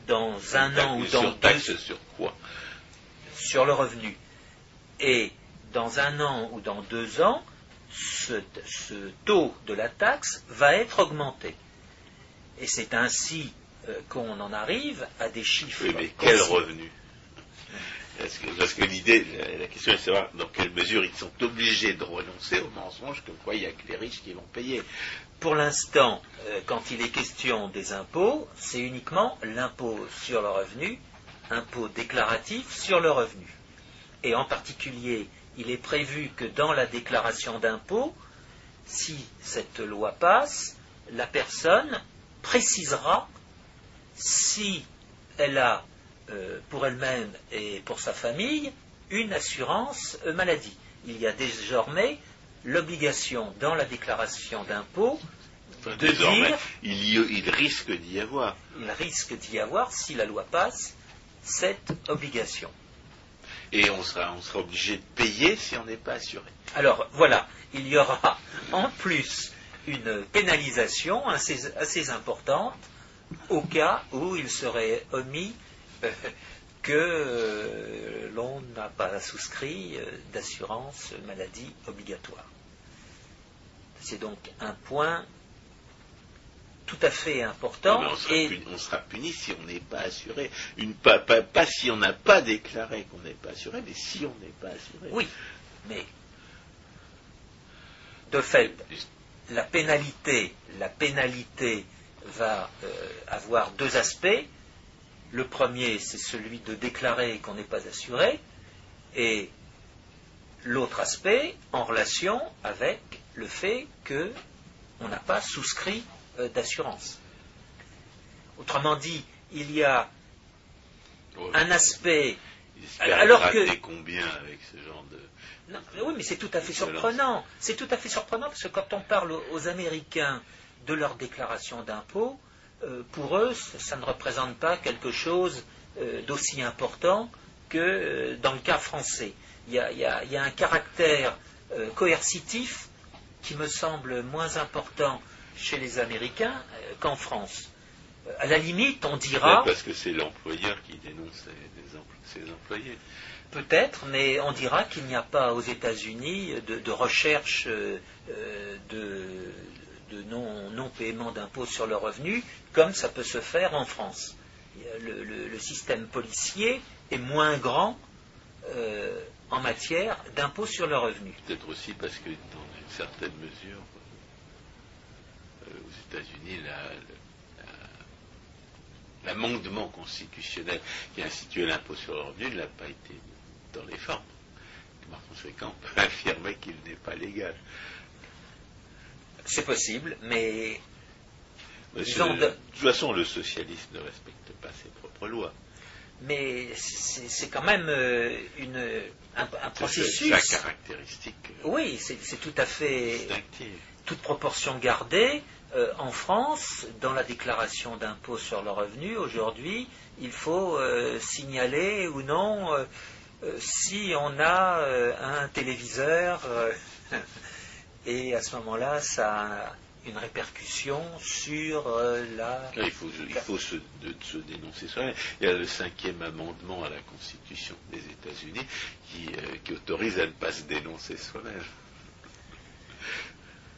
dans un an ou dans deux sur quoi? Sur le revenu. Et dans un an ou dans deux ans, ce, taux de la taxe va être augmenté. Et c'est ainsi euh, qu'on en arrive à des chiffres. Oui, mais quel revenu? Parce que, l'idée, la, question est de savoir dans quelle mesure ils sont obligés de renoncer au mensonge, comme quoi il n'y a que les riches qui vont payer. Pour l'instant, euh, quand il est question des impôts, c'est uniquement l'impôt sur le revenu, impôt déclaratif sur le revenu. Et en particulier, il est prévu que dans la déclaration d'impôt, si cette loi passe, la personne précisera si elle a euh, pour elle-même et pour sa famille une assurance euh, maladie. Il y a désormais l'obligation dans la déclaration d'impôt de dire il, risque d'y avoir. Il risque d'y avoir si la loi passe cette obligation. Et on sera, on sera obligé de payer si on n'est pas assuré. Alors voilà, il y aura en plus une pénalisation assez, assez importante au cas où il serait omis que euh, n'a pas souscrit euh, d'assurance maladie obligatoire. C'est donc un point tout à fait important. on, sera puni, on, sera puni, si on n'est pas assuré. Une, pas, pas, si on n'a pas déclaré qu'on n'est pas assuré, mais si on n'est pas assuré. Oui, mais de fait, la pénalité, la pénalité va euh, avoir deux aspects. Le premier, c'est celui de déclarer qu'on n'est pas assuré, et l'autre aspect en relation avec le fait qu'on n'a pas souscrit euh, d'assurance. Autrement dit, il y a un aspect. Alors que combien avec ce genre de. oui, mais c'est tout à fait surprenant. C'est tout à fait surprenant parce que quand on parle aux Américains de leur déclaration d'impôt, euh, pour eux, ça ne représente pas quelque chose euh, d'aussi important que euh, dans le cas français. Il y a, un caractère coercitif qui me semble moins important chez les Américains qu'en France. À la limite, on dira. Parce que c'est l'employeur qui dénonce ses employés. Peut-être, mais on dira qu'il n'y a pas aux États-Unis de, recherche de, de non-paiement d'impôts sur le revenu, comme ça peut se faire en France. Le, système policier est moins grand euh, en matière d'impôts sur le revenu. Peut-être aussi parce que dans une certaine mesure, euh, aux États-Unis, l'amendement constitutionnel qui a institué l'impôt sur le revenu n'a pas été dans les formes. Par conséquent, on peut affirmer qu'il n'est pas légal. C'est possible, mais. de... toute façon, le socialisme ne respecte pas ses propres lois. Mais c'est quand même euh, une, un, processus. C'est caractéristique. Euh, oui, c'est tout à fait. Toute proportion gardée. Euh, en France, dans la déclaration d'impôt sur le revenu, aujourd'hui, il faut signaler ou non si on a un téléviseur et à ce moment-là, ça une répercussion sur euh, la. Il faut, il faut se, dénoncer soi-même. Il y a le cinquième amendement à la Constitution des États-Unis qui, euh, autorise à ne pas se dénoncer soi-même.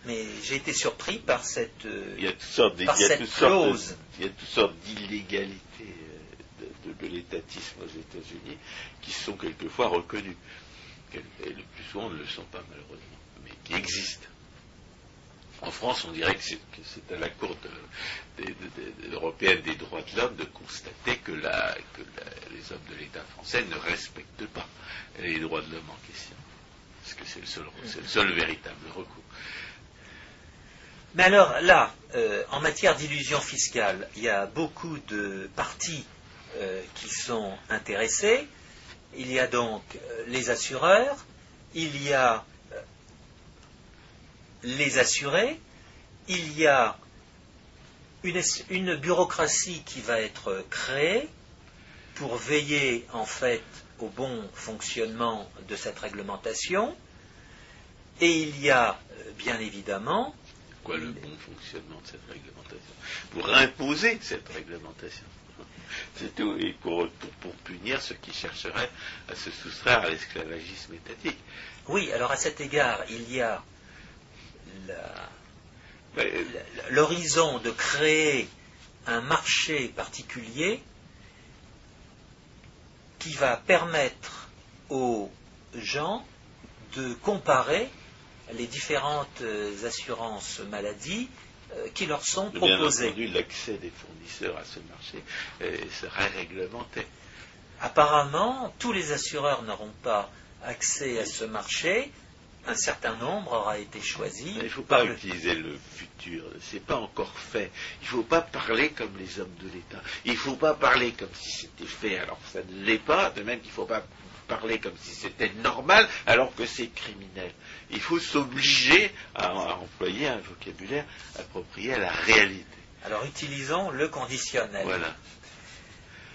Mais j'ai été surpris par cette, il y a toutes sortes, par cette clause. il y a toutes sortes d'illégalités de, de l'étatisme aux États-Unis qui sont quelquefois reconnues. Et le plus souvent ne le sont pas malheureusement qui existe. En France, on dirait que c'est à la Cour européenne des droits de l'homme de constater que, les hommes de l'État français ne respectent pas les droits de l'homme en question. Parce que c'est le, seul, véritable recours. Mais alors là, euh, en matière d'illusion fiscale, il y a beaucoup de parties euh, qui sont intéressées. Il y a donc euh, les assureurs, il y a les assurés, il y a une, une, bureaucratie qui va être créée pour veiller en fait au bon fonctionnement de cette réglementation. Et il y a bien évidemment quoi le bon fonctionnement de cette réglementation? Pour imposer cette réglementation. C'est tout. Et pour, pour, punir ceux qui chercheraient à se soustraire à l'esclavagisme étatique. Oui, alors à cet égard, il y a l'horizon de créer un marché particulier qui va permettre aux gens de comparer les différentes euh, assurances maladie euh, qui leur sont proposées. Bien entendu, l'accès des fournisseurs à ce marché sera réglementé. Apparemment, tous les assureurs n'auront pas accès à ce marché. Un certain nombre aura été choisi. il ne faut pas utiliser le futur. Ce n'est pas encore fait. Il ne faut pas parler comme les hommes de l'État. Il ne faut pas parler comme si c'était fait alors que ça ne l'est pas. De même qu'il ne faut pas parler comme si c'était normal alors que c'est criminel. Il faut s'obliger à, employer un vocabulaire approprié à la réalité. Alors utilisons le conditionnel. Voilà.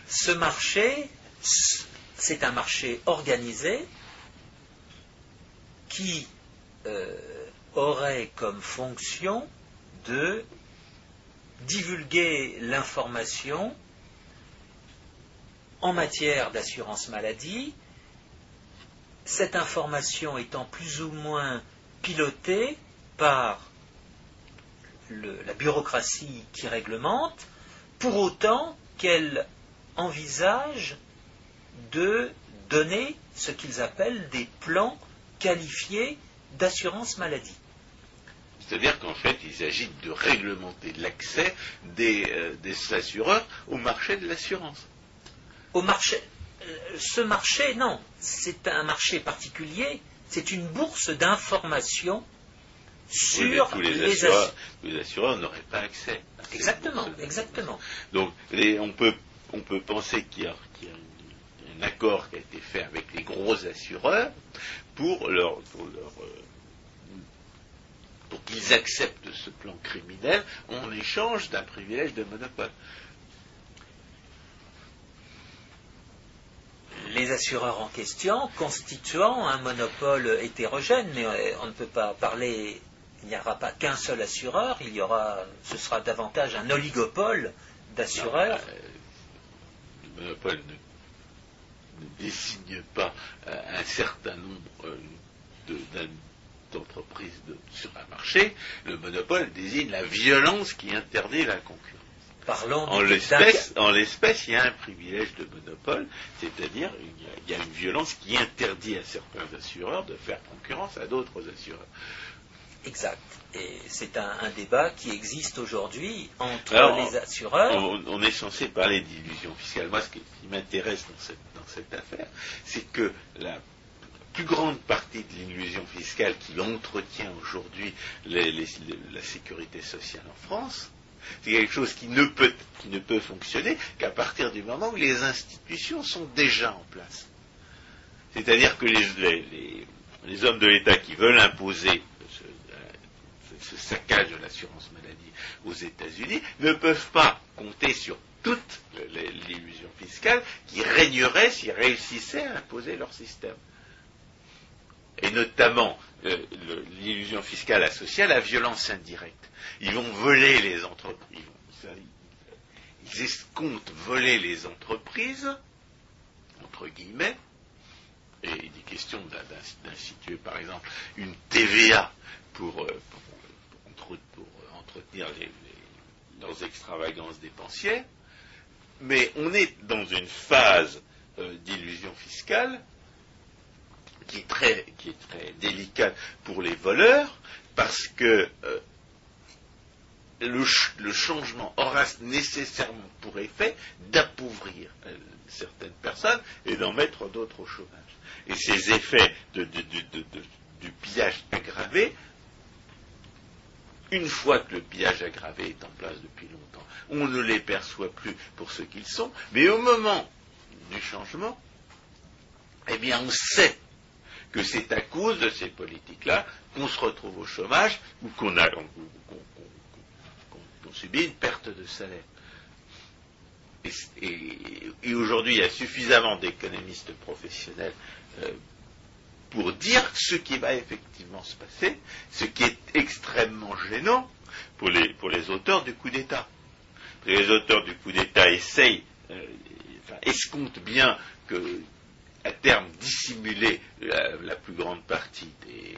Ce marché, c'est un marché organisé qui euh, aurait comme fonction de divulguer l'information en matière d'assurance maladie. Cette information étant plus ou moins pilotée par la bureaucratie qui réglemente, pour autant qu'elle envisage de donner ce qu'ils appellent des plans qualifiés d'assurance maladie. C'est-à-dire qu'en fait, il s'agit de réglementer l'accès des, euh, des assureurs au marché de l'assurance. Au marché, ce marché, non, c'est un marché particulier, c'est une bourse d'information sur les, assureurs. Les assureurs n'auraient pas accès. exactement, exactement. Donc, on, peut, on peut penser qu'il y, a un accord qui a été fait avec les gros assureurs pour leur, pour leur euh, pour qu'ils acceptent ce plan criminel en échange d'un privilège de monopole. les assureurs en question constituant un monopole hétérogène, mais euh, on ne peut pas parler, il n'y aura pas qu'un seul assureur, il y aura, ce sera davantage un oligopole d'assureurs. Euh, le monopole ne, désigne pas euh, un certain nombre d'entreprises sur un marché, le monopole désigne la violence qui interdit la concurrence en l'espèce, il y a un privilège de monopole, c'est-à-dire il y a une violence qui interdit à certains assureurs de faire concurrence à d'autres assureurs. Exact. Et c'est un, débat qui existe aujourd'hui entre les assureurs. On, est censé parler d'illusion fiscale. Moi, ce qui, m'intéresse dans cette, affaire, c'est que la plus grande partie de l'illusion fiscale qui entretient aujourd'hui la sécurité sociale en France, c'est quelque chose qui ne peut, qui ne peut fonctionner qu'à partir du moment où les institutions sont déjà en place. C'est-à-dire que les, les, hommes de l'État qui veulent imposer ce, saccage de l'assurance maladie aux États-Unis ne peuvent pas compter sur toute l'illusion fiscale qui régnerait s'ils réussissaient à imposer leur système. Et notamment euh, l'illusion fiscale associée à la violence indirecte. Ils vont voler les entreprises. Ils escomptent voler les entreprises, entre guillemets, et il est question d'instituer par exemple une TVA pour, euh, entretenir leurs extravagances dépensières, mais on est dans une phase euh, d'illusion fiscale qui est, très, délicate pour les voleurs, parce que euh, le, changement aura nécessairement pour effet d'appauvrir certaines personnes et d'en mettre d'autres au chômage. Et ces effets du pillage aggravé une fois que le pillage aggravé est en place depuis longtemps, on ne les perçoit plus pour ce qu'ils sont, mais au moment du changement, eh bien on sait que c'est à cause de ces politiques-là qu'on se retrouve au chômage ou qu'on subit une perte de salaire. Et, aujourd'hui, il y a suffisamment d'économistes professionnels euh, pour dire ce qui va effectivement se passer, ce qui est extrêmement gênant pour les, pour les auteurs du coup d'État. Les auteurs du coup d'État essayent, euh, escomptent bien que, à terme, dissimuler la, plus grande partie des,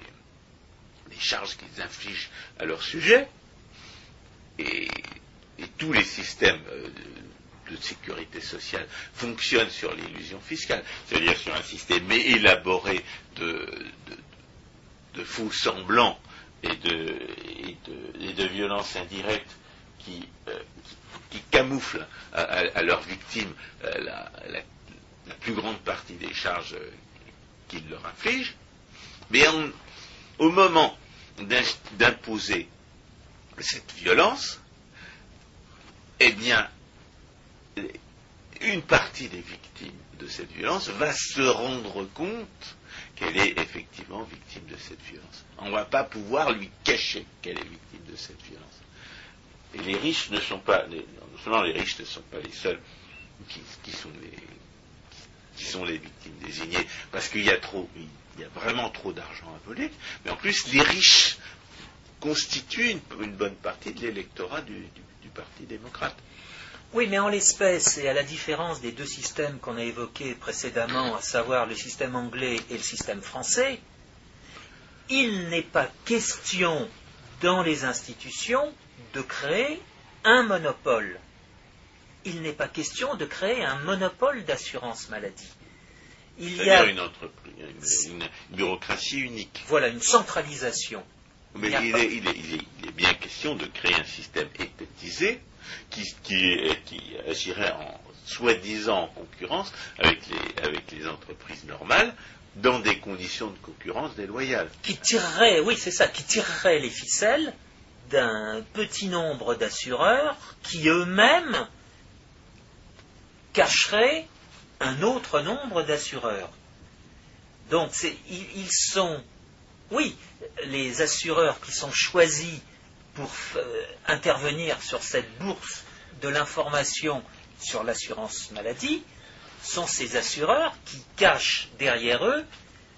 charges qu'ils infligent à leur sujet, et, tous les systèmes euh, de sécurité sociale fonctionne sur l'illusion fiscale, c'est-à-dire sur un système élaboré de, faux semblants et de, violences indirectes qui, euh, camouflent à, leurs victimes euh, la, plus grande partie des charges qu'ils leur infligent. Mais au moment d'imposer cette violence, eh bien, une partie des victimes de cette violence va se rendre compte qu'elle est effectivement victime de cette violence. On ne va pas pouvoir lui cacher qu'elle est victime de cette violence. Les riches ne sont pas, seulement les riches ne sont pas les seuls qui, sont, les, les victimes désignées, parce qu'il y a trop, il y a vraiment trop d'argent à voler, mais en plus les riches constituent une, bonne partie de l'électorat du Parti démocrate. Oui, mais en l'espèce, et à la différence des deux systèmes qu'on a évoqués précédemment, à savoir le système anglais et le système français, il n'est pas question dans les institutions de créer un monopole. Il n'est pas question de créer un monopole d'assurance maladie. Il y a une, une, bureaucratie unique. Voilà, une centralisation. Mais il, est, bien question de créer un système étatisé qui, qui, agirait en soi-disant en concurrence avec les, avec les entreprises normales dans des conditions de concurrence déloyales. Qui tirerait, oui, c'est ça, qui tirerait les ficelles d'un petit nombre d'assureurs qui eux-mêmes cacheraient un autre nombre d'assureurs. Donc, ils, sont, oui, les assureurs qui sont choisis pour euh, intervenir sur cette bourse de l'information sur l'assurance maladie sont ces assureurs qui cachent derrière eux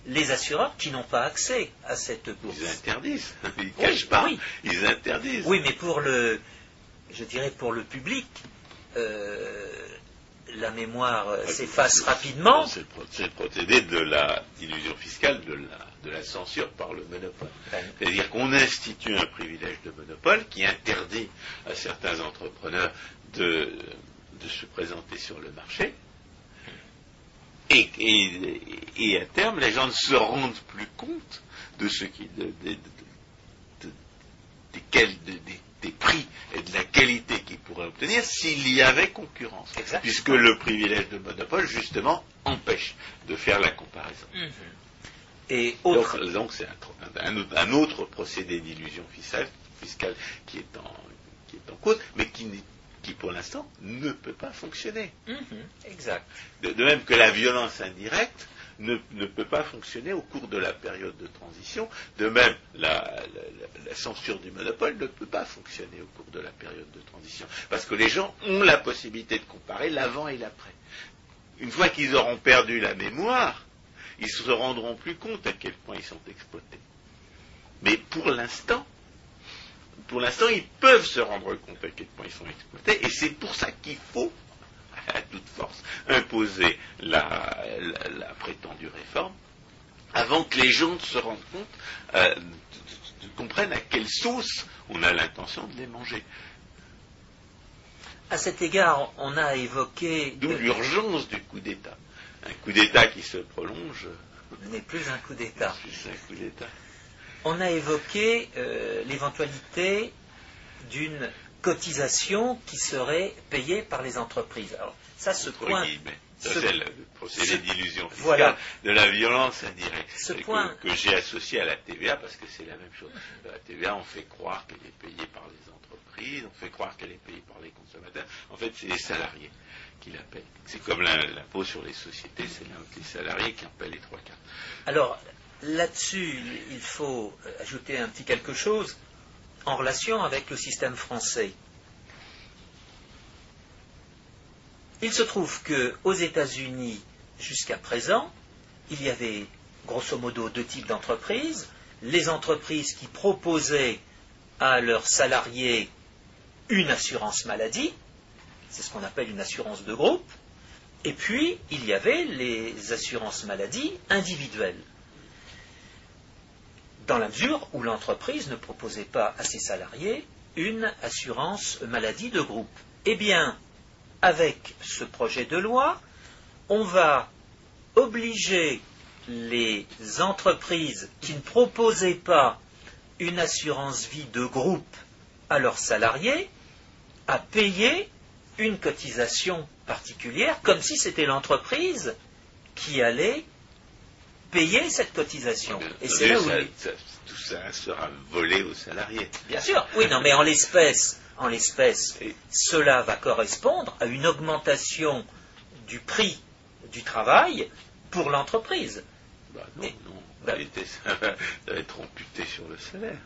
les assureurs qui n'ont pas accès à cette bourse. Ils interdisent. Ils ne cachent pas. Oui. Ils interdisent. Oui, mais pour le, je dirais pour le public, euh, la mémoire euh, s'efface rapidement. C'est le procédé de la illusion fiscale de la de la censure par le monopole. C'est-à-dire qu'on institue un privilège de monopole qui interdit à certains entrepreneurs de, se présenter sur le marché. Et, à terme, les gens ne se rendent plus compte de ce qui, des, prix et de la qualité qu'ils pourraient obtenir s'il y avait concurrence. Puisque le privilège de monopole, justement, empêche de faire la comparaison. Mhm. Donc, c'est un, autre procédé d'illusion fiscale, qui, est en, cause, mais qui, pour l'instant ne peut pas fonctionner. Mm-hmm. exact. De, même que la violence indirecte ne, peut pas fonctionner au cours de la période de transition. De même, la, censure du monopole ne peut pas fonctionner au cours de la période de transition. Parce que les gens ont la possibilité de comparer l'avant et l'après. Une fois qu'ils auront perdu la mémoire, ils se rendront plus compte à quel point ils sont exploités. Mais pour l'instant, pour l'instant, ils peuvent se rendre compte à quel point ils sont exploités, et c'est pour ça qu'il faut, à toute force, imposer la, prétendue réforme, avant que les gens se rendent compte, euh, comprennent à quelle sauce on a l'intention de les manger. À cet égard, on a évoqué. D'où l'urgence du coup d'État un coup d'État qui se prolonge. N'est plus un coup d'État. Plus un coup d'État. On a évoqué euh, l'éventualité d'une cotisation qui serait payée par les entreprises. Alors, ça, ce point, c'est le procédé d'illusion fiscale de la violence indirecte que, j'ai associé à la TVA parce que c'est la même chose. La TVA, on fait croire qu'elle est payée par les entreprises, on fait croire qu'elle est payée par les consommateurs. En fait, c'est les salariés qui la payent. C'est comme l'impôt sur les sociétés, c'est les salariés qui en payent les trois quarts. Alors, là-dessus, il faut ajouter un petit quelque chose en relation avec le système français. Il se trouve qu'aux États-Unis, jusqu'à présent, il y avait grosso modo deux types d'entreprises. Les entreprises qui proposaient à leurs salariés une assurance maladie, c'est ce qu'on appelle une assurance de groupe, et puis il y avait les assurances maladie individuelles, dans la mesure où l'entreprise ne proposait pas à ses salariés une assurance maladie de groupe. Eh bien, avec ce projet de loi, on va obliger les entreprises qui ne proposaient pas une assurance vie de groupe à leurs salariés à payer une cotisation particulière, comme si c'était l'entreprise qui allait payer cette cotisation. Et c'est là où tout ça sera volé aux salariés. Bien sûr, oui, non, mais en l'espèce, en l'espèce, cela va correspondre à une augmentation du prix du travail pour l'entreprise. Bah non, non. Bah ça, va, être amputé sur le salaire.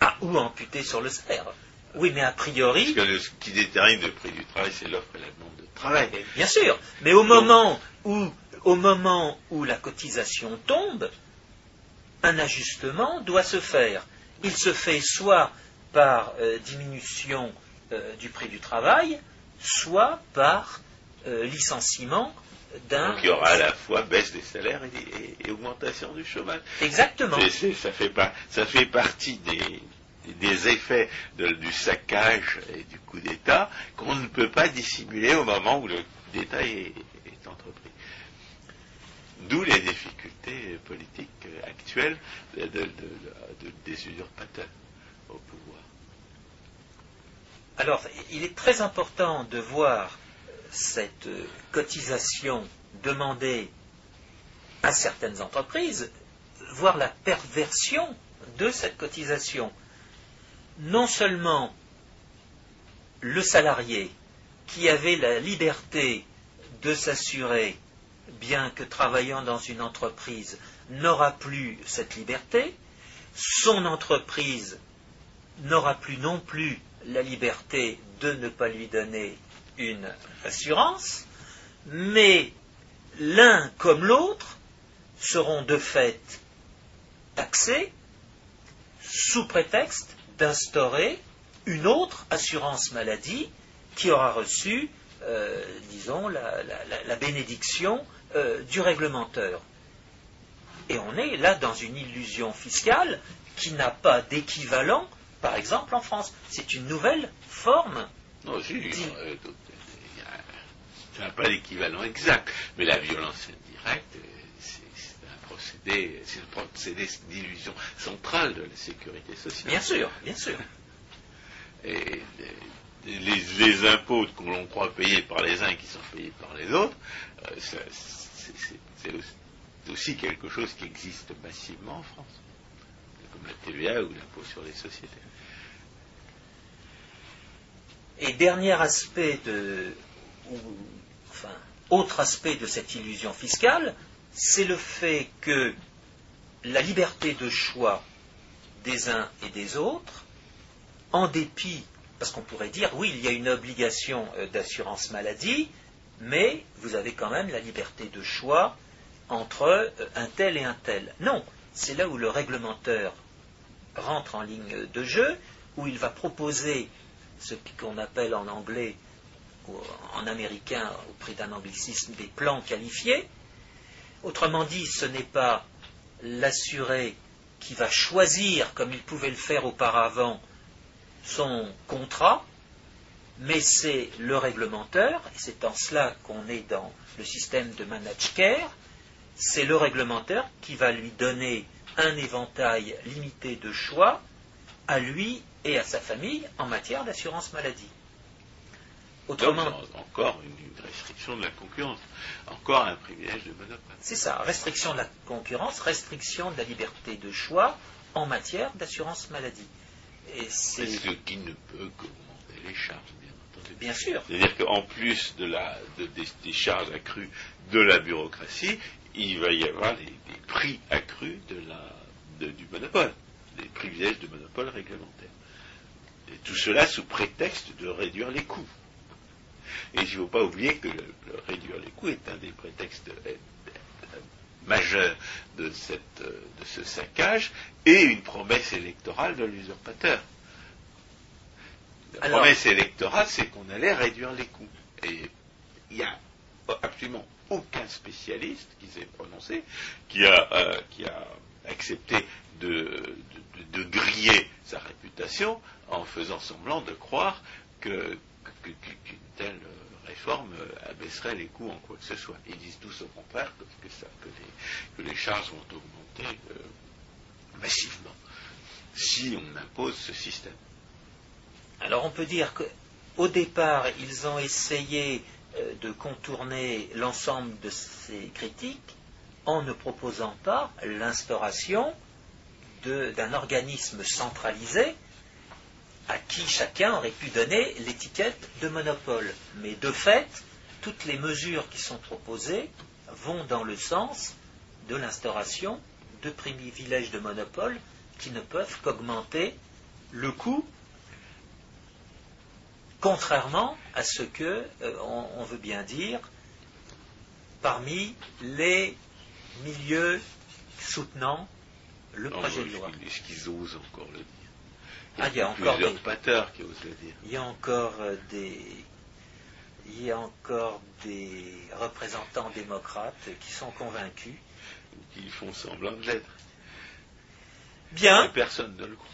Ah, ou amputé sur le salaire. Oui, mais a priori. Parce que ce qui détermine le prix du travail, c'est l'offre et la demande de travail. Bien sûr. Mais au moment où, au moment où la cotisation tombe, un ajustement doit se faire. Il se fait soit par euh, diminution euh, du prix du travail, soit par euh, licenciement d'un. Donc il y aura à la fois baisse des salaires et, augmentation du chômage. Exactement. ça, fait pas, ça fait partie des, des effets du saccage et du coup d'État qu'on ne peut pas dissimuler au moment où le d'État est. D'où les difficultés politiques actuelles des usurpateurs au pouvoir. Alors, il est très important de voir cette cotisation demandée à certaines entreprises, voir la perversion de cette cotisation. Non seulement le salarié qui avait la liberté de s'assurer, bien que travaillant dans une entreprise, n'aura plus cette liberté, son entreprise n'aura plus non plus la liberté de ne pas lui donner une assurance, mais l'un comme l'autre seront de fait taxés sous prétexte d'instaurer une autre assurance maladie qui aura reçu, euh, disons, la, bénédiction euh, du réglementeur. Et on est là dans une illusion fiscale qui n'a pas d'équivalent par exemple en France. C'est une nouvelle forme. Non, si, ça n'a pas l'équivalent exact. Mais la violence indirecte, c'est un procédé, c'est un procédé d'illusion centrale de la sécurité sociale. Bien sûr, bien sûr. Et les, impôts que l'on croit payés par les uns qui sont payés par les autres, euh, c'est aussi quelque chose qui existe massivement en France comme la TVA ou l'impôt sur les sociétés. Et dernier aspect de, enfin, autre aspect de cette illusion fiscale, c'est le fait que la liberté de choix des uns et des autres, en dépit, parce qu'on pourrait dire, oui, il y a une obligation euh, d'assurance maladie, mais vous avez quand même la liberté de choix entre euh, un tel et un tel. Non, c'est là où le réglementeur rentre en ligne de jeu, où il va proposer ce qu'on appelle en anglais ou en américain, au prix d'un anglicisme, des plans qualifiés. Autrement dit, ce n'est pas l'assuré qui va choisir, comme il pouvait le faire auparavant, son contrat, mais c'est le réglementeur, et c'est en cela qu'on est dans le système de managed care, c'est le réglementeur qui va lui donner un éventail limité de choix à lui et à sa famille en matière d'assurance maladie. Autrement, Donc, encore une, une restriction de la concurrence, encore un privilège de monopole. c'est ça, restriction de la concurrence, restriction de la liberté de choix en matière d'assurance maladie. Et C'est c'est ce qui ne peut qu'augmenter les charges, bien entendu. bien sûr. C'est-à-dire qu'en plus de la, de- des, des charges accrues de la bureaucratie, il va y avoir les, des prix accrus de la, de- du monopole, des privilèges de monopole réglementaire. Et tout cela sous prétexte de réduire les coûts. Et il ne faut pas oublier que le, le réduire les coûts est un des prétextes majeurs de, cette, euh, de ce saccage et une promesse électorale de l'usurpateur. La Alors- promesse électorale, c'est qu'on allait réduire les coûts. Et il n'y a absolument aucun spécialiste qui s'est prononcé, qui a, euh, qui a accepté de, de- de griller sa réputation en faisant semblant de croire que, que- telle euh, réforme euh, abaisserait les coûts en quoi que ce soit. Ils disent tous au contraire que, que les, charges vont augmenter euh, massivement si on impose ce système. Alors on peut dire qu'au départ, ils ont essayé euh, de contourner l'ensemble de ces critiques en ne proposant pas l'instauration d'un organisme centralisé à qui chacun aurait pu donner l'étiquette de monopole. Mais de fait, toutes les mesures qui sont proposées vont dans le sens de l'instauration de privilèges de monopole qui ne peuvent qu'augmenter le coût contrairement à ce que euh, on, on veut bien dire parmi les milieux soutenant le Non, projet de loi. qu'ils- Est-ce qu'ils osent encore le dire Ah, il y a encore des- pateurs qui osent le dire. Il y a encore euh, des il y a encore des représentants démocrates qui sont convaincus. qui font semblant de l'être. Bien, personne ne le croit.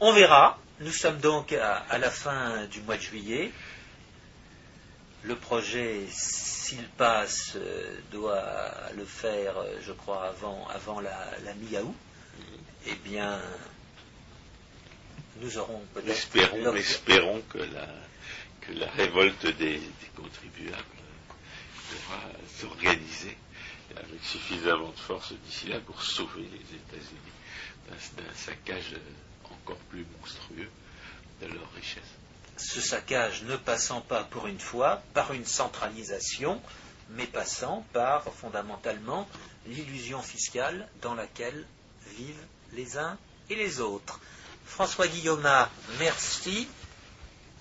on verra. Nous sommes donc à, à la fin du mois de juillet. Le projet, s'il passe, euh, doit le faire, euh, je crois, avant, avant la, la mi-août. Eh bien, nous aurons peut-être. Espérons, espérons que la, que la révolte des, des contribuables pourra s'organiser avec suffisamment de force d'ici là pour sauver les États-Unis d'un- d'un saccage encore plus monstrueux de leur richesse. ce saccage ne passant pas pour une fois par une centralisation, mais passant par fondamentalement l'illusion fiscale dans laquelle vivent les uns et les autres. François Guillaume, merci.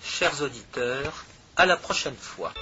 Chers auditeurs, à la prochaine fois.